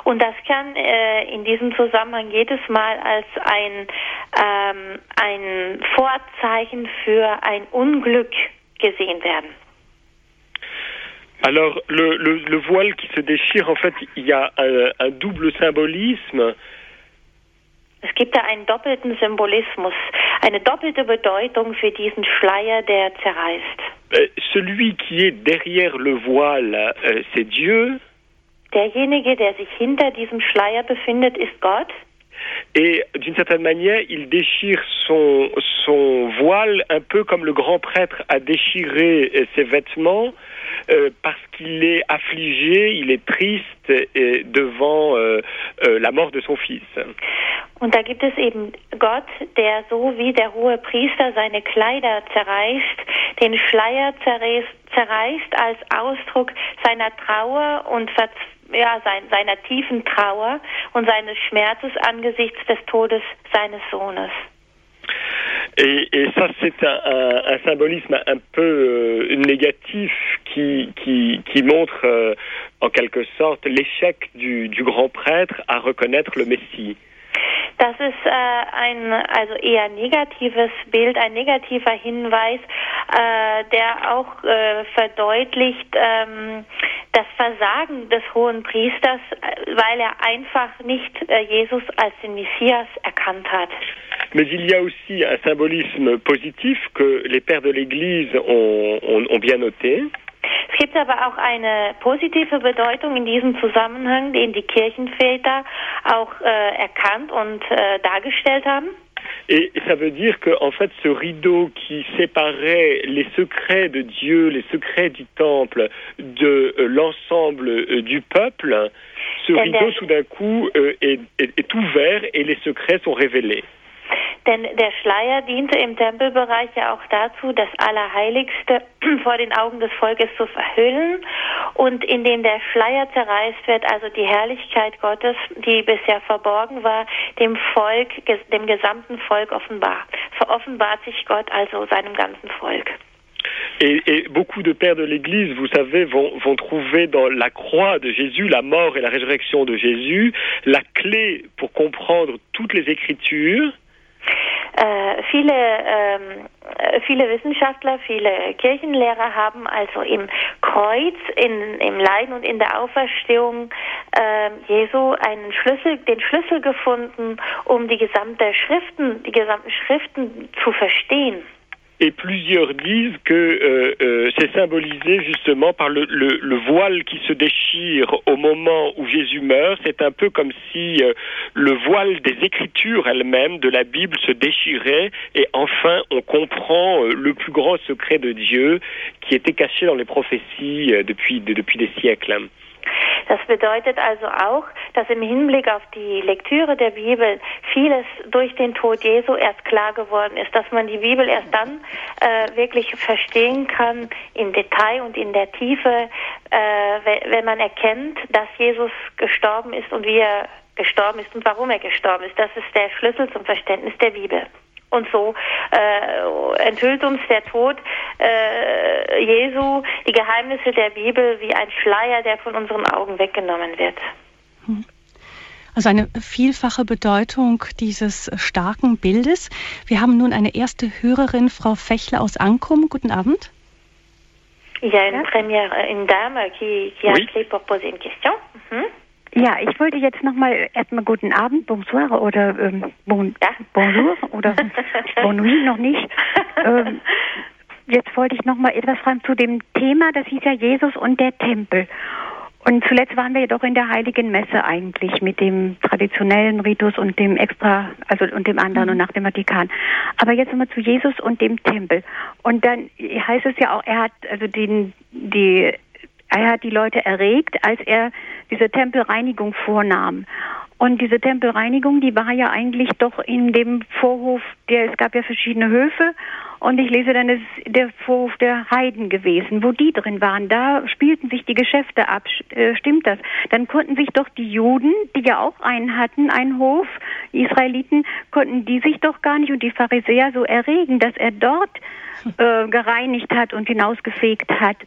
Und das kann äh, in diesem Zusammenhang jedes Mal als ein, ähm, ein Vorzeichen für ein Unglück gesehen werden. Alors, le, le, le, voile qui se déchire, en fait, il y a un, un double symbolisme. Es gibt da einen doppelten Symbolismus, eine doppelte Bedeutung für diesen Schleier, der zerreißt. Euh, celui qui est derrière le voile, euh, c'est Dieu. Derjenige, der sich hinter diesem Schleier befindet, ist Gott. Et d'une certaine manière, il déchire son, son voile un peu comme le grand prêtre a déchiré euh, ses vêtements euh, parce qu'il est affligé, il est triste euh, devant euh, euh, la mort de son fils. Und da gibt es eben Gott, der so wie der hohe Priester seine Kleider zerreißt, den Schleier zerreißt, als Ausdruck seiner Trauer und ja, sein, seiner tiefen Trauer und seines Schmerzes angesichts des Todes seines Sohnes. Et, et, ça, c'est un, un, un, symbolisme un peu euh, négatif qui, qui, qui montre euh, en quelque sorte l'échec du, du grand prêtre à reconnaître le Messie. Das ist äh, ein also eher negatives Bild, ein negativer Hinweis, äh, der auch äh, verdeutlicht ähm, das Versagen des hohen Priesters, äh, weil er einfach nicht äh, Jesus als den Messias erkannt hat. Mais il y a aussi un symbolisme positif que les pères de l'Église ont, ont, ont bien noté. Es gibt aber auch eine positive Bedeutung in diesem Zusammenhang, den die Kirchenväter auch äh, erkannt und äh, dargestellt haben. Et ça veut dire que, en fait, ce rideau qui séparait les secrets de Dieu, les secrets du temple, de euh, l'ensemble euh, du peuple, ce rideau, tout d'un coup, euh, est, est, est ouvert et les secrets sont révélés. Denn der Schleier diente im Tempelbereich ja auch dazu, das Allerheiligste [CLEARS THROAT] vor den Augen des Volkes zu verhüllen. Und indem der Schleier zerreißt wird, also die Herrlichkeit Gottes, die bisher verborgen war, dem Volk, dem gesamten Volk offenbar. Veroffenbart sich Gott also seinem ganzen Volk. Et, et, beaucoup de pères de l'Église, vous savez, vont, vont, trouver dans la croix de Jésus, la mort et la résurrection de Jésus, la clé pour comprendre toutes les Écritures. Äh, viele, ähm, viele Wissenschaftler, viele Kirchenlehrer haben also im Kreuz, in, im Leiden und in der Auferstehung äh, Jesu einen Schlüssel, den Schlüssel gefunden, um die gesamte Schriften, die gesamten Schriften zu verstehen. Et plusieurs disent que euh, euh, c'est symbolisé justement par le, le, le, voile qui se déchire au moment où Jésus meurt. C'est un peu comme si euh, le voile des Écritures elles-mêmes de la Bible se déchirait et enfin on comprend le plus grand secret de Dieu qui était caché dans les prophéties depuis, de, depuis des siècles. Das bedeutet also auch, dass im Hinblick auf die Lektüre der Bibel vieles durch den Tod Jesu erst klar geworden ist, dass man die Bibel erst dann äh, wirklich verstehen kann im Detail und in der Tiefe, äh, wenn man erkennt, dass Jesus gestorben ist und wie er gestorben ist und warum er gestorben ist. Das ist der Schlüssel zum Verständnis der Bibel. Und so äh, enthüllt uns der Tod äh, Jesu die Geheimnisse der Bibel wie ein Schleier, der von unseren Augen weggenommen wird. Hm. Also eine vielfache Bedeutung dieses starken Bildes. Wir haben nun eine erste Hörerin, Frau Fechler aus Ankum. Guten Abend. Il y a une première, une dame qui, qui a oui. appelé pour poser une question. Ja, ich wollte jetzt nochmal erstmal guten Abend, bonsoir oder ähm, bon, bonjour oder [LAUGHS] bon nuit noch nicht. Ähm, jetzt wollte ich nochmal etwas fragen zu dem Thema, das hieß ja Jesus und der Tempel. Und zuletzt waren wir ja doch in der Heiligen Messe eigentlich mit dem traditionellen Ritus und dem extra, also und dem anderen mhm. und nach dem Vatikan. Aber jetzt nochmal zu Jesus und dem Tempel. Und dann heißt es ja auch, er hat also den, die, er hat die Leute erregt, als er diese Tempelreinigung vornahm. Und diese Tempelreinigung, die war ja eigentlich doch in dem Vorhof, der, es gab ja verschiedene Höfe und ich lese dann, es ist der Vorhof der Heiden gewesen, wo die drin waren. Da spielten sich die Geschäfte ab. Äh, stimmt das? Dann konnten sich doch die Juden, die ja auch einen hatten, einen Hof, die Israeliten, konnten die sich doch gar nicht und die Pharisäer so erregen, dass er dort äh, gereinigt hat und hinausgefegt hat.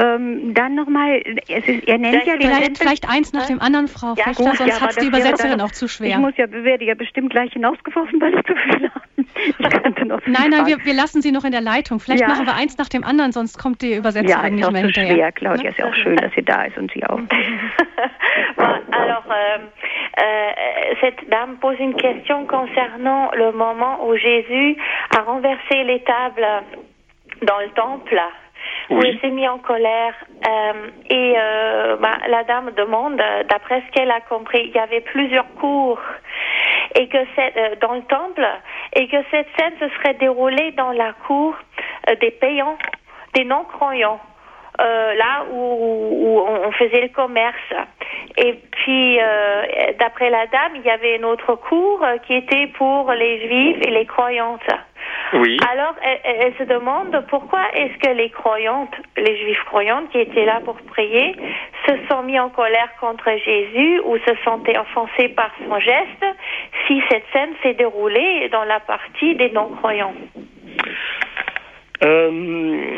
Ähm, dann nochmal, er nennt ja vielleicht, vielleicht eins nach dem anderen, Frau ja, Fechter, sonst ja, hat die Übersetzerin dann, auch zu schwer. Ich muss ja, werde ja bestimmt gleich hinausgeworfen, weil ich zu viel habe. [LAUGHS] nein, nein, wir, wir, lassen Sie noch in der Leitung. Vielleicht ja. machen wir eins nach dem anderen, sonst kommt die Übersetzerin nicht mehr hinterher. Ja, Claudia, ist ja auch schön, dass sie da ist und Sie auch. [LAUGHS] [LAUGHS] Alors, euh, euh, cette dame pose une question concernant le moment où Jésus a renversé les tables dans le temple. Oui. s'est mis en colère. Euh, et euh, bah, la dame demande, d'après ce qu'elle a compris, il y avait plusieurs cours et que euh, dans le temple et que cette scène se serait déroulée dans la cour euh, des payants, des non-croyants. Euh, là où, où, on faisait le commerce. Et puis, euh, d'après la dame, il y avait une autre cour qui était pour les juifs et les croyantes. Alors, elle, elle, se demande pourquoi est-ce que les croyantes, les juifs croyantes qui étaient là pour prier, se sont mis en colère contre Jésus ou se sentaient offensés par son geste si cette scène s'est déroulée dans la partie des non-croyants. Euh,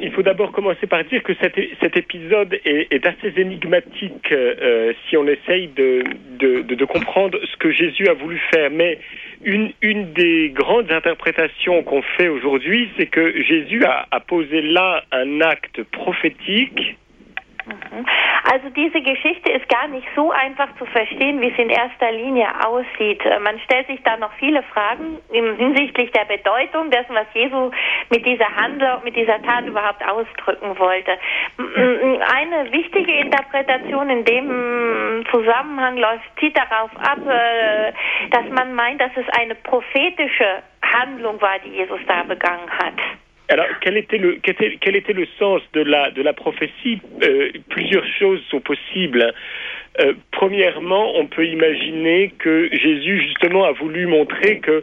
il faut d'abord commencer par dire que cet, épisode est, assez énigmatique euh, si on essaye de, comprendre ce que Jésus a voulu faire. Mais une, des grandes interprétations qu'on fait aujourd'hui, c'est que Jésus a, posé là un acte prophétique. Also diese Geschichte ist gar nicht so einfach zu verstehen, wie es in erster Linie aussieht. Man stellt sich da noch viele Fragen hinsichtlich der Bedeutung dessen, was Jesu mit dieser Handlung, mit dieser Tat überhaupt ausdrücken wollte. Eine wichtige Interpretation in dem Zusammenhang läuft, zieht darauf ab, äh, dass man meint, dass es eine prophetische Handlung war, die Jesus da begangen hat. Alors, quel était le, quel était, quel était le sens de la, de la prophétie? Euh, Plusieurs choses sont possibles. Euh, premièrement, on peut imaginer que Jésus, justement, a voulu montrer que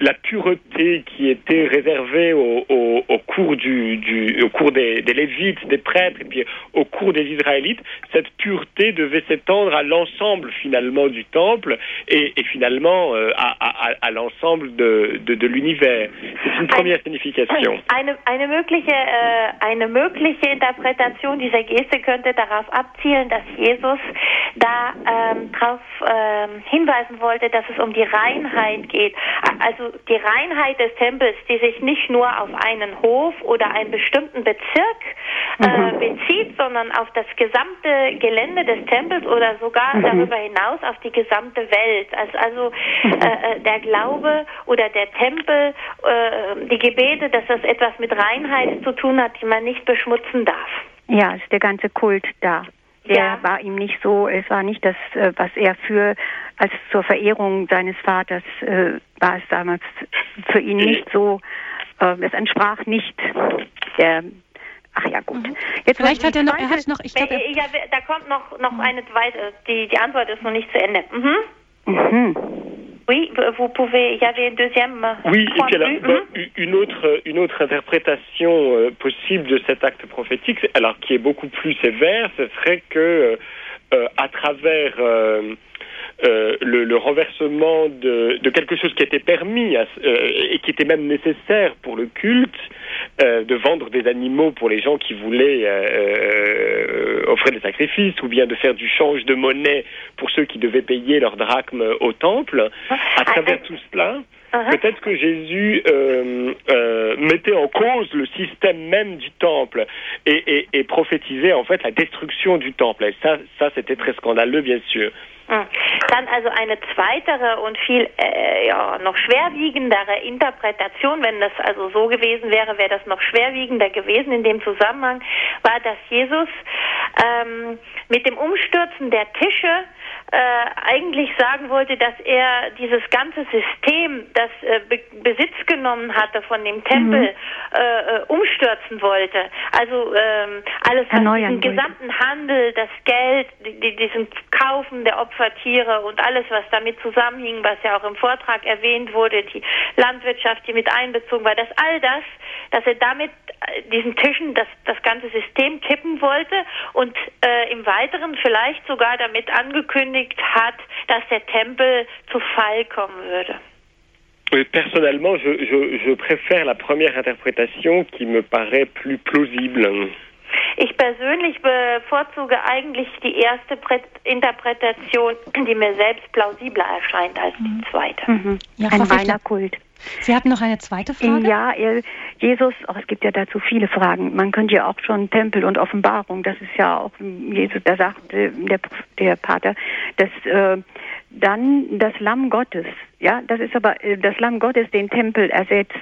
la pureté qui était réservée au, au, au cours du, du, au cours des, des, Lévites, des prêtres et puis au cours des Israélites, cette pureté devait s'étendre à l'ensemble finalement du temple et, et finalement euh, à, à, à l'ensemble de, de, de l'univers. C'est une première ein, signification. Eine, eine, mögliche, äh, eine mögliche Interpretation dieser Geste könnte darauf abzielen, dass Jesus da ähm, darauf ähm, hinweisen wollte, dass es um die Reinheit geht. Also die Reinheit des Tempels, die sich nicht nur auf einen Hof oder einen bestimmten Bezirk äh, mhm. bezieht, sondern auf das gesamte Gelände des Tempels oder sogar mhm. darüber hinaus auf die gesamte Welt. Also, also äh, der Glaube oder der Tempel, äh, die Gebete, dass das etwas mit Reinheit zu tun hat, die man nicht beschmutzen darf. Ja, ist der ganze Kult da der ja. war ihm nicht so, es war nicht das, äh, was er für, als zur Verehrung seines Vaters äh, war es damals für ihn nicht so, äh, es entsprach nicht der Ach ja, gut. Mhm. Jetzt Vielleicht hat er noch, er hat noch, ich glaube, ja, da kommt noch, noch mhm. eine zweite, die, die Antwort ist noch nicht zu Ende. Mhm. Mhm. Oui, vous pouvez. Il y avait une deuxième. Oui, et puis alors, mm une autre une autre interprétation euh, possible de cet acte prophétique, alors qui est beaucoup plus sévère, ce serait que euh, à travers euh, euh, le, le, renversement de, de, quelque chose qui était permis à, euh, et qui était même nécessaire pour le culte, euh, de vendre des animaux pour les gens qui voulaient euh, offrir des sacrifices, ou bien de faire du change de monnaie pour ceux qui devaient payer leur drachme au temple. À travers tout cela, Uh-huh. Peut-être que Jésus euh, euh, mettait en cause le système même du temple et, et, et prophétisait en fait la destruction du temple. Et ça, ça c'était très scandaleux, bien sûr. Hm. Dann also eine zweitere und viel äh, ja, noch schwerwiegendere Interpretation, wenn das also so gewesen wäre, wäre das noch schwerwiegender gewesen in dem Zusammenhang, war, dass Jesus ähm, mit dem Umstürzen der Tische äh, eigentlich sagen wollte, dass er dieses ganze System, das äh, Be Besitz genommen hatte von dem Tempel, mhm. äh, äh umstürzen wollte. Also ähm, alles, was den gesamten Handel, das Geld, die, diesen Kaufen der Opfertiere und alles, was damit zusammenhing, was ja auch im Vortrag erwähnt wurde, die Landwirtschaft, die mit einbezogen war, dass all das, dass er damit äh, diesen Tischen das, das ganze System kippen wollte und im Weiteren vielleicht sogar damit angekündigt hat, dass der Tempel zu Fall kommen würde. Personnellement, je, je, je préfère la première interprétation qui me paraît plus plausible. Ich persönlich bevorzuge eigentlich die erste Interpretation, die mir selbst plausibler erscheint als die mhm. zweite. Mhm. Ja, Ein reiner Kult. Sie hatten noch eine zweite Frage? Ja, Jesus, oh, es gibt ja dazu viele Fragen. Man könnte ja auch schon Tempel und Offenbarung, das ist ja auch Jesus, da sagt der, der Pater, dass äh, dann das Lamm Gottes, ja, das ist aber äh, das Lamm Gottes den Tempel ersetzt.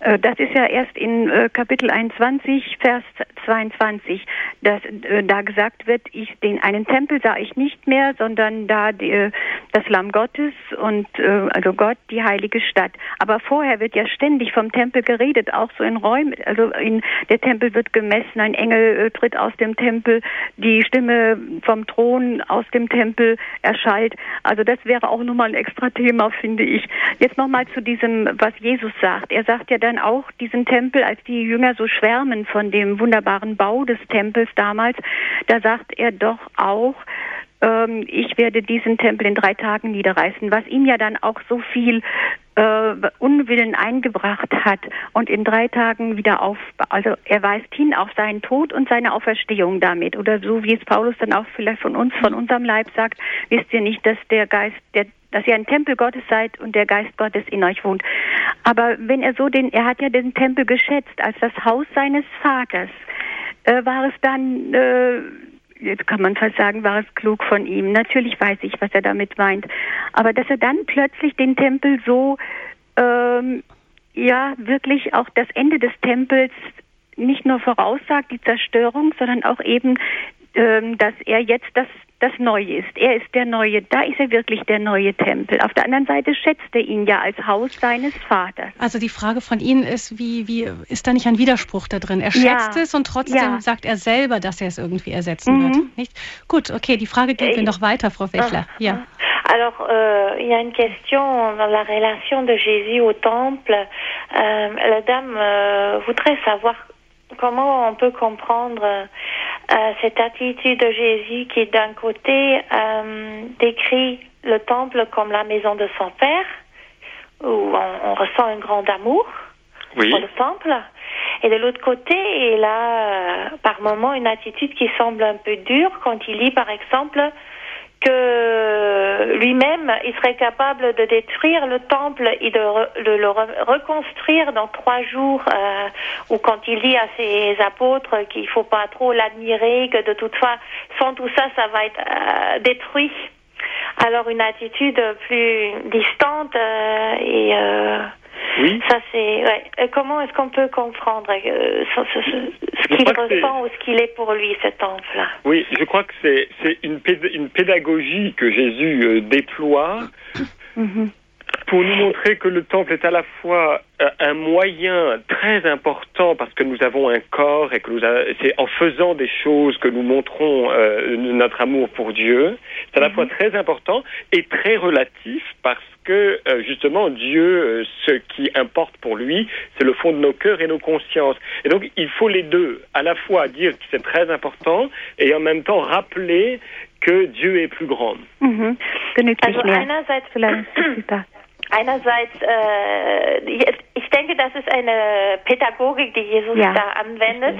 Äh, das ist ja erst in äh, Kapitel 21, Vers 22, dass da gesagt wird, ich den einen Tempel sah ich nicht mehr, sondern da die, das Lamm Gottes und also Gott die heilige Stadt. Aber vorher wird ja ständig vom Tempel geredet, auch so in Räumen, also in der Tempel wird gemessen, ein Engel tritt aus dem Tempel, die Stimme vom Thron aus dem Tempel erschallt. Also das wäre auch nochmal ein extra Thema, finde ich. Jetzt nochmal zu diesem, was Jesus sagt. Er sagt ja dann auch diesen Tempel, als die Jünger so schwärmen von dem wunderbaren Bau des Tempels damals, da sagt er doch auch, ähm, ich werde diesen Tempel in drei Tagen niederreißen, was ihm ja dann auch so viel äh, Unwillen eingebracht hat und in drei Tagen wieder auf, also er weist hin auf seinen Tod und seine Auferstehung damit. Oder so wie es Paulus dann auch vielleicht von uns, von unserem Leib sagt, wisst ihr nicht, dass der Geist, der dass ihr ein Tempel Gottes seid und der Geist Gottes in euch wohnt. Aber wenn er so den, er hat ja den Tempel geschätzt als das Haus seines Vaters, äh, war es dann äh, jetzt kann man fast sagen, war es klug von ihm. Natürlich weiß ich, was er damit meint. Aber dass er dann plötzlich den Tempel so, ähm, ja, wirklich auch das Ende des Tempels nicht nur voraussagt, die Zerstörung, sondern auch eben, dass er jetzt das das Neue ist. Er ist der Neue. Da ist er wirklich der neue Tempel. Auf der anderen Seite schätzt er ihn ja als Haus seines Vaters. Also die Frage von Ihnen ist, wie, wie ist da nicht ein Widerspruch da drin? Er schätzt ja. es und trotzdem ja. sagt er selber, dass er es irgendwie ersetzen mhm. wird. Nicht? Gut, okay, die Frage geht mir noch weiter, Frau Wechler. Ah, ja. Alors, euh, il y a une question dans la relation de Jésus au temple. Euh, la dame euh, voudrait savoir comment on peut comprendre euh, cette attitude de Jésus qui, d'un côté, euh, décrit le temple comme la maison de son Père, où on, ressent un grand amour pour le temple, et de l'autre côté, il a euh, par moments une attitude qui semble un peu dure quand il lit, par exemple, que lui-même, il serait capable de détruire le temple et de, le reconstruire dans trois jours, euh, ou quand il dit à ses apôtres qu'il faut pas trop l'admirer, que de toute façon tout ça, ça va être euh, détruit. Alors une attitude plus distante euh, et oui. Ça, c'est. Ouais. Euh, comment est-ce qu'on peut comprendre euh, ce, ce, ce qu'il ressent ou ce qu'il est pour lui, cet temple-là? Oui, je crois que c'est une, pédagogie que Jésus euh, déploie. [LAUGHS] Mhm pour nous montrer que le temple est à la fois euh, un moyen très important parce que nous avons un corps et que nous c'est en faisant des choses que nous montrons euh, notre amour pour Dieu. C'est à la mhm. fois très important et très relatif parce que euh, justement Dieu, ce qui importe pour lui, c'est le fond de nos cœurs et nos consciences. Et donc il faut les deux, à la fois dire que c'est très important et en même temps rappeler que Dieu est plus grand. Mhm. Einerseits, äh, ich denke, das ist eine Pädagogik, die Jesus ja, da anwendet,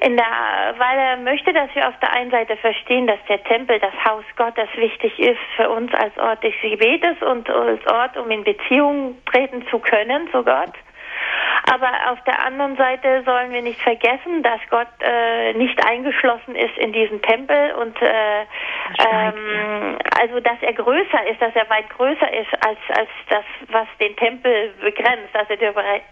in der, weil er möchte, dass wir auf der einen Seite verstehen, dass der Tempel, das Haus Gottes wichtig ist für uns als Ort des Gebetes und als Ort, um in Beziehung treten zu können zu Gott. Aber auf der anderen Seite sollen wir nicht vergessen, dass Gott äh, nicht eingeschlossen ist in diesen Tempel und äh, ähm, also dass er größer ist, dass er weit größer ist als als das, was den Tempel begrenzt, dass er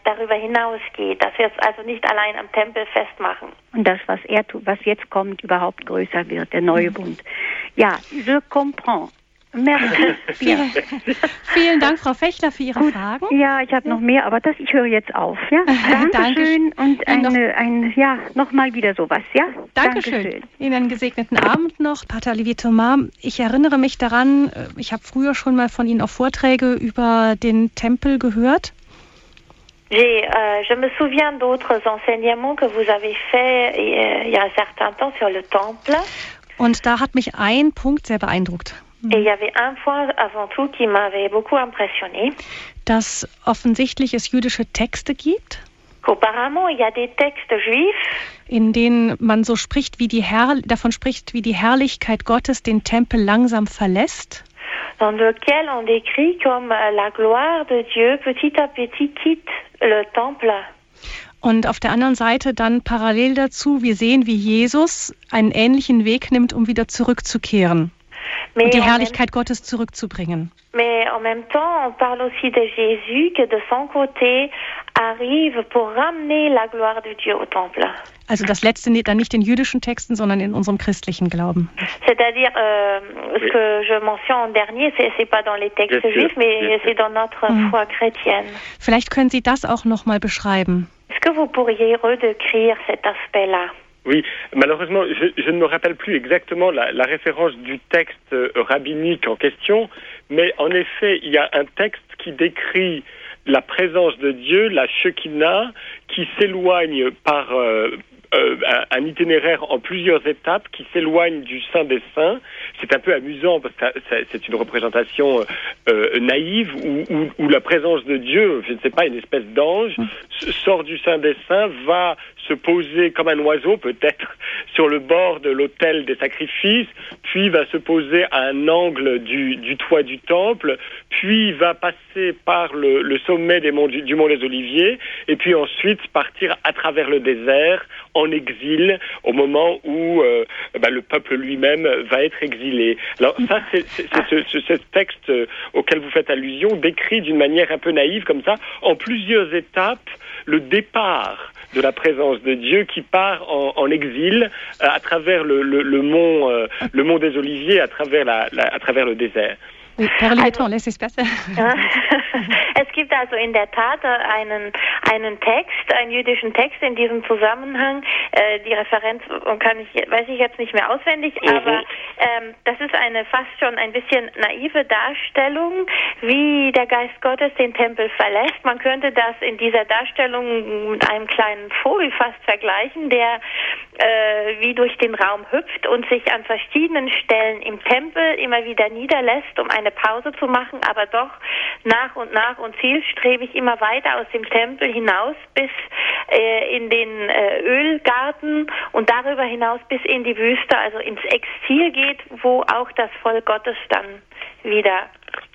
darüber hinausgeht, dass wir es also nicht allein am Tempel festmachen. Und das, was er tut, was jetzt kommt, überhaupt größer wird, der neue mhm. Bund. Ja, je comprends. Merci. [LAUGHS] Vielen, vielen Dank, Frau Fechter, für Ihre Gut. Fragen. Ja, ich habe noch mehr, aber das, ich höre jetzt auf. Ja? [LAUGHS] Dankeschön und eine, ein, ja, nochmal wieder sowas. Ja? Dankeschön. Dankeschön. Ihnen einen gesegneten Abend noch, Pater Olivier Thomas. Ich erinnere mich daran, äh, ich habe früher schon mal von Ihnen auch Vorträge über den Tempel gehört. J'ai, euh, je me souviens d'autres enseignements que vous avez faits euh, il y a un certain temps sur le temple. Und da hat mich ein Punkt sehr beeindruckt. Et il y avait un point avant tout qui m'avait beaucoup impressionné. Dass offensichtlich es jüdische Texte gibt. Apparemment, il y a des textes juifs. In denen man so spricht, wie die Herr davon spricht, wie die Herrlichkeit Gottes den Tempel langsam verlässt. Dans lequel on décrit comme la gloire de Dieu petit à petit quitte le temple. Und auf der anderen Seite dann parallel dazu, wir sehen, wie Jesus einen ähnlichen Weg nimmt, um wieder zurückzukehren die Herrlichkeit Gottes zurückzubringen. Mais en même temps, on parle aussi de Jésus qui de son côté arrive pour ramener la gloire de Dieu au temple. Also das letzte dann nicht in jüdischen Texten, sondern in unserem christlichen Glauben. C'est-à-dire euh, ce que je mentionne en dernier, c'est pas dans les textes juifs, mais c'est dans notre hm. foi chrétienne. Vielleicht können Sie das auch noch mal beschreiben. Est-ce que vous pourriez redécrire cet aspect-là? Oui, malheureusement, je, je, ne me rappelle plus exactement la, référence du texte euh, rabbinique en question, mais en effet, il y a un texte qui décrit la présence de Dieu, la Shekinah, qui s'éloigne par, euh, euh, un, itinéraire en plusieurs étapes qui s'éloigne du Saint des Saints. C'est un peu amusant parce que c'est une représentation euh, naïve où, où, où, la présence de Dieu, je ne sais pas, une espèce d'ange, sort du Saint des Saints, va se poser comme un oiseau peut-être [LAUGHS] sur le bord de l'autel des sacrifices, puis va se poser à un angle du, du toit du temple, puis va passer par le, le sommet des monts, du, du mont des Oliviers, et puis ensuite partir à travers le désert en exil au moment où euh, bah, le peuple lui-même va être exilé. Alors ça, c'est ce, texte euh, auquel vous faites allusion décrit d'une manière un peu naïve comme ça, en plusieurs étapes, le départ de la présence de Dieu qui part en, en exil euh, à travers le, le, le mont, euh, le mont des Oliviers, à travers, la, la, à travers le désert. Also, es besser. es gibt also in der Tat einen, einen Text, einen jüdischen Text in diesem Zusammenhang. Äh, die Referenz kann ich, weiß ich jetzt nicht mehr auswendig, mhm. aber ähm, das ist eine fast schon ein bisschen naive Darstellung, wie der Geist Gottes den Tempel verlässt. Man könnte das in dieser Darstellung mit einem kleinen Vogel fast vergleichen, der äh, wie durch den Raum hüpft und sich an verschiedenen Stellen im Tempel immer wieder niederlässt, um eine Pause zu machen, aber doch nach und nach und zielstrebig immer weiter aus dem Tempel hinaus bis äh, in den äh, Ölgarten und darüber hinaus bis in die Wüste, also ins Exil geht, wo auch das Volk Gottes dann wieder,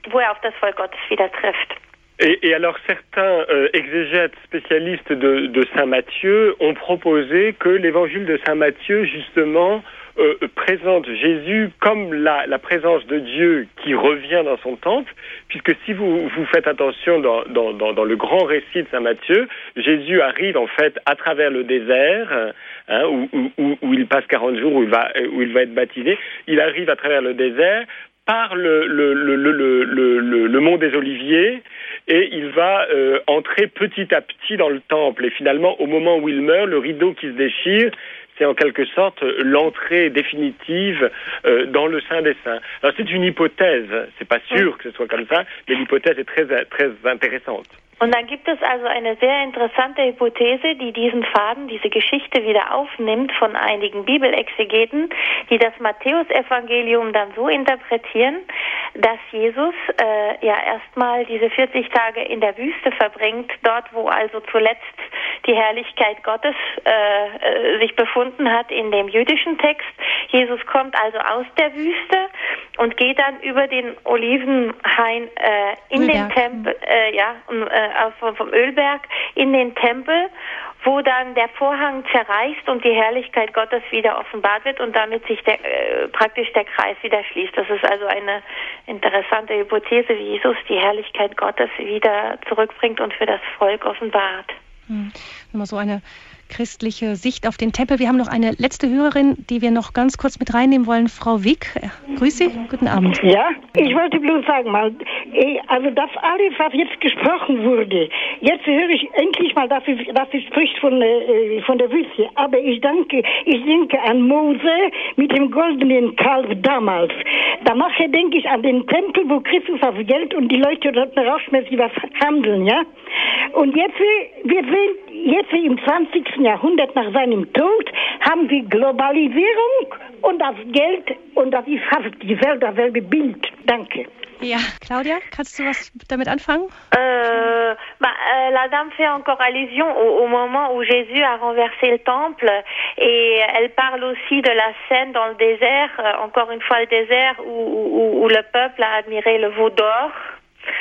wo er auf das Volk Gottes wieder trifft. Et, et, alors certains euh, exégètes spécialistes de, de, Saint Matthieu ont proposé que l'évangile de Saint Matthieu, justement, euh, présente Jésus comme la, la, présence de Dieu qui revient dans son temple, puisque si vous, vous faites attention dans, dans, dans, dans, le grand récit de Saint Matthieu, Jésus arrive en fait à travers le désert, hein, où, où, où, il passe 40 jours, où il, va, où il va être baptisé, il arrive à travers le désert par le, le, le, le, le mont des Oliviers, et il va euh, entrer petit à petit dans le temple. Et finalement, au moment où il meurt, le rideau qui se déchire, c'est en quelque sorte l'entrée définitive euh, dans le sein des saints. Alors c'est une hypothèse, c'est pas sûr que ce soit comme ça, mais l'hypothèse est très très intéressante. Und dann gibt es also eine sehr interessante Hypothese, die diesen Faden, diese Geschichte wieder aufnimmt von einigen Bibelexegeten, die das Matthäusevangelium dann so interpretieren, dass Jesus äh, ja erstmal diese 40 Tage in der Wüste verbringt, dort wo also zuletzt die Herrlichkeit Gottes äh, sich befunden hat in dem jüdischen Text. Jesus kommt also aus der Wüste und geht dann über den Olivenhain äh, in Ölberg. den Tempel, äh, ja, äh, vom, Ölberg in den Tempel wo dann der Vorhang zerreißt und die Herrlichkeit Gottes wieder offenbart wird und damit sich der, äh, praktisch der Kreis wieder schließt. Das ist also eine interessante Hypothese, wie Jesus die Herrlichkeit Gottes wieder zurückbringt und für das Volk offenbart. Hm. Immer so eine christliche Sicht auf den Tempel. Wir haben noch eine letzte Hörerin, die wir noch ganz kurz mit reinnehmen wollen. Frau Wick, grüß Sie, guten Abend. Ja, ich wollte bloß sagen mal, eh, also das alles, was jetzt gesprochen wurde, jetzt höre ich endlich mal, dass sie, dass sie spricht von, äh, von der Wüste. Aber ich danke, ich denke an Mose mit dem goldenen Kalb damals. Danach denke ich an den Tempel, wo Christus auf Geld und die Leute dort rauschmäßig was handeln, ja. Und jetzt, wir sehen, jetzt im 20. Jahrhundert nach seinem Tod haben wir Globalisierung und das Geld und das ist fast dasselbe Bild. Danke. Ja, Claudia, kannst du was damit anfangen? Euh, bah, euh, la dame fait encore allusion au, au, moment où Jésus a renversé le temple et elle parle aussi de la scène dans le désert, euh, encore une fois le désert où, où, où le peuple a admiré le veau d'or.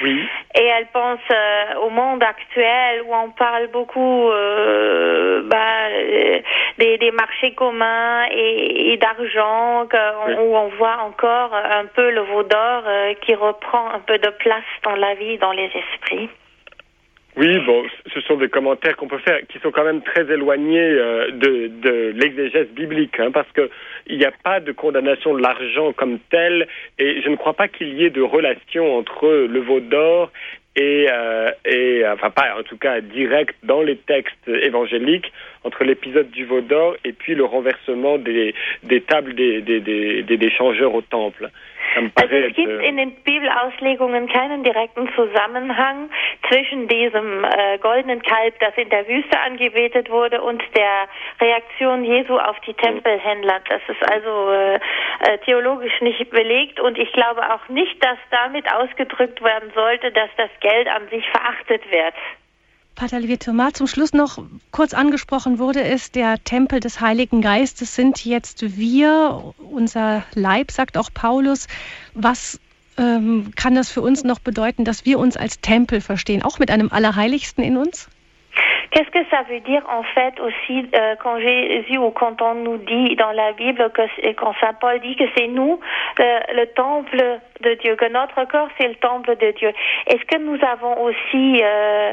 Oui. Et elle pense euh, au monde actuel où on parle beaucoup euh, bah, euh, des, des, marchés communs et, et d'argent, oui. où on voit encore un peu le veau d'or euh, qui reprend un peu de place dans la vie, dans les esprits. Oui, bon, ce sont des commentaires qu'on peut faire qui sont quand même très éloignés euh, de, de l'exégèse biblique, hein, parce que il n'y a pas de condamnation de l'argent comme tel, et je ne crois pas qu'il y ait de relation entre le veau d'or et, euh, et enfin pas en tout cas direct dans les textes évangéliques entre l'épisode du veau d'or et puis le renversement des, des tables des, des, des, des changeurs au temple. Also es gibt in den Bibelauslegungen keinen direkten Zusammenhang zwischen diesem äh, goldenen Kalb, das in der Wüste angebetet wurde, und der Reaktion Jesu auf die Tempelhändler. Das ist also äh, äh, theologisch nicht belegt und ich glaube auch nicht, dass damit ausgedrückt werden sollte, dass das Geld an sich verachtet wird. Pater Levi Thomas, zum Schluss noch kurz angesprochen wurde es, der Tempel des Heiligen Geistes sind jetzt wir, unser Leib, sagt auch Paulus. Was ähm, kann das für uns noch bedeuten, dass wir uns als Tempel verstehen, auch mit einem Allerheiligsten in uns? Qu'est-ce que ça veut dire en fait aussi euh, quand Jésus ou quand on nous dit dans la Bible que quand Saint Paul dit que c'est nous le, le, temple de Dieu, que notre corps c'est le temple de Dieu. Est-ce que nous avons aussi euh,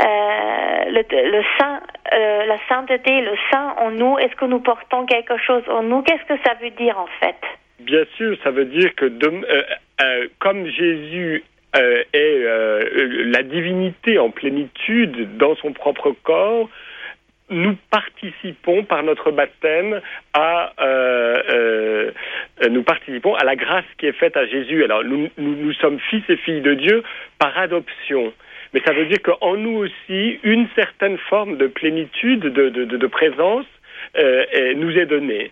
euh, le, saint, euh, la sainteté, le saint en nous? Est-ce que nous portons quelque chose en nous? Qu'est-ce que ça veut dire en fait? Bien sûr, ça veut dire que euh, euh, comme Jésus euh, est euh, la divinité en plénitude dans son propre corps, nous participons par notre baptême à euh, euh, nous participons à la grâce qui est faite à Jésus. Alors nous, sommes fils et filles de Dieu par adoption. Mais ça veut dire qu'en nous aussi, une certaine forme de plénitude, de, de, présence nous est donnée.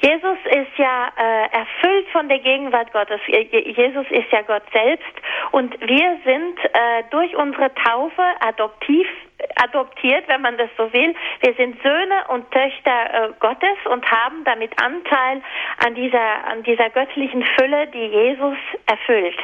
Jesus ist ja äh, erfüllt von der Gegenwart Gottes. Jesus ist ja Gott selbst und wir sind äh, durch unsere Taufe adoptiv adoptiert, wenn man das so will. Wir sind Söhne und Töchter äh, Gottes und haben damit Anteil an dieser an dieser göttlichen Fülle, die Jesus erfüllt.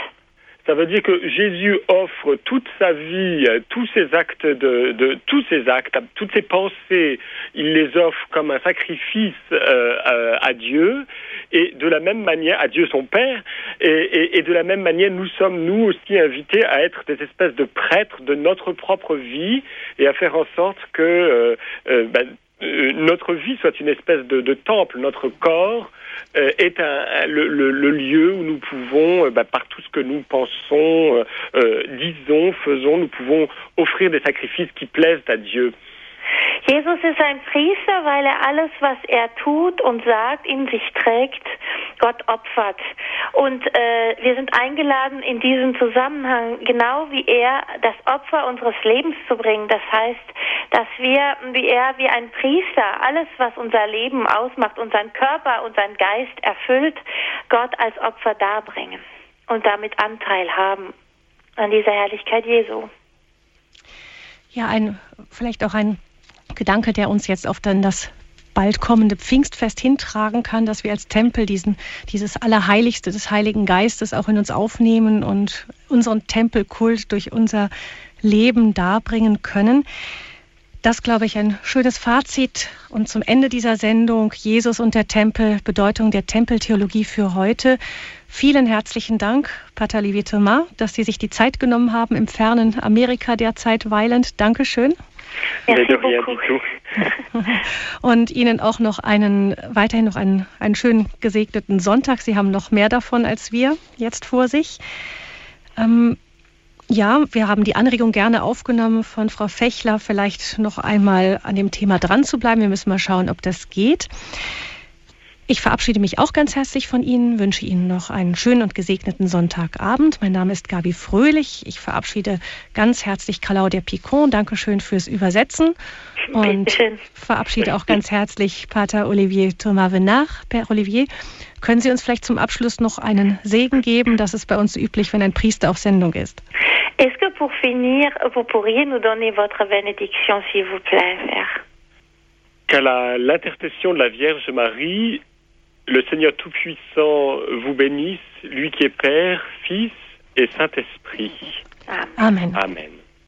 Ça veut dire que Jésus offre toute sa vie, tous ses actes de, de tous ses actes, toutes ses pensées, il les offre comme un sacrifice euh, à Dieu. Et de la même manière à Dieu son Père. Et, et, et, de la même manière nous sommes nous aussi invités à être des espèces de prêtres de notre propre vie et à faire en sorte que euh, euh, ben, notre vie soit une espèce de, temple, notre corps euh, est le, lieu où nous pouvons, euh, bah, par tout ce que nous pensons, euh, disons, faisons, nous pouvons offrir des sacrifices qui plaisent à Dieu. Jesus ist ein Priester, weil er alles, was er tut und sagt, in sich trägt, Gott opfert. Und äh, wir sind eingeladen, in diesem Zusammenhang, genau wie er, das Opfer unseres Lebens zu bringen. Das heißt, dass wir, wie er, wie ein Priester, alles, was unser Leben ausmacht, unseren Körper, unseren Geist erfüllt, Gott als Opfer darbringen und damit Anteil haben an dieser Herrlichkeit Jesu. Ja, ein, vielleicht auch ein Gedanke, der uns jetzt auf dann das bald kommende Pfingstfest hintragen kann, dass wir als Tempel diesen, dieses Allerheiligste des Heiligen Geistes auch in uns aufnehmen und unseren Tempelkult durch unser Leben darbringen können. Das, glaube ich, ein schönes Fazit. Und zum Ende dieser Sendung Jesus und der Tempel, Bedeutung der Tempeltheologie für heute. Vielen herzlichen Dank, Pater Olivier Thomas, dass Sie sich die Zeit genommen haben im fernen Amerika derzeit weilend. Dankeschön. [LAUGHS] Und Ihnen auch noch einen, weiterhin noch einen, einen schönen gesegneten Sonntag. Sie haben noch mehr davon als wir jetzt vor sich. Ähm, ja, wir haben die Anregung gerne aufgenommen von Frau Fechler, vielleicht noch einmal an dem Thema dran zu bleiben. Wir müssen mal schauen, ob das geht. Ich verabschiede mich auch ganz herzlich von Ihnen, wünsche Ihnen noch einen schönen und gesegneten Sonntagabend. Mein Name ist Gabi Fröhlich. Ich verabschiede ganz herzlich Claudia Picon. Dankeschön fürs Übersetzen. Und verabschiede auch ganz herzlich Pater Olivier Thomas Venard. Per Olivier, können Sie uns vielleicht zum Abschluss noch einen Segen geben? Das ist bei uns üblich, wenn ein Priester auf Sendung ist. Est-ce que pour finir, vous pourriez nous donner votre bénédiction, s'il vous plaît, Père? Qu'à l'intercession de la Vierge Marie, le Seigneur Tout-Puissant vous bénisse, lui qui est Père, Fils et Saint-Esprit. Amen. Amen.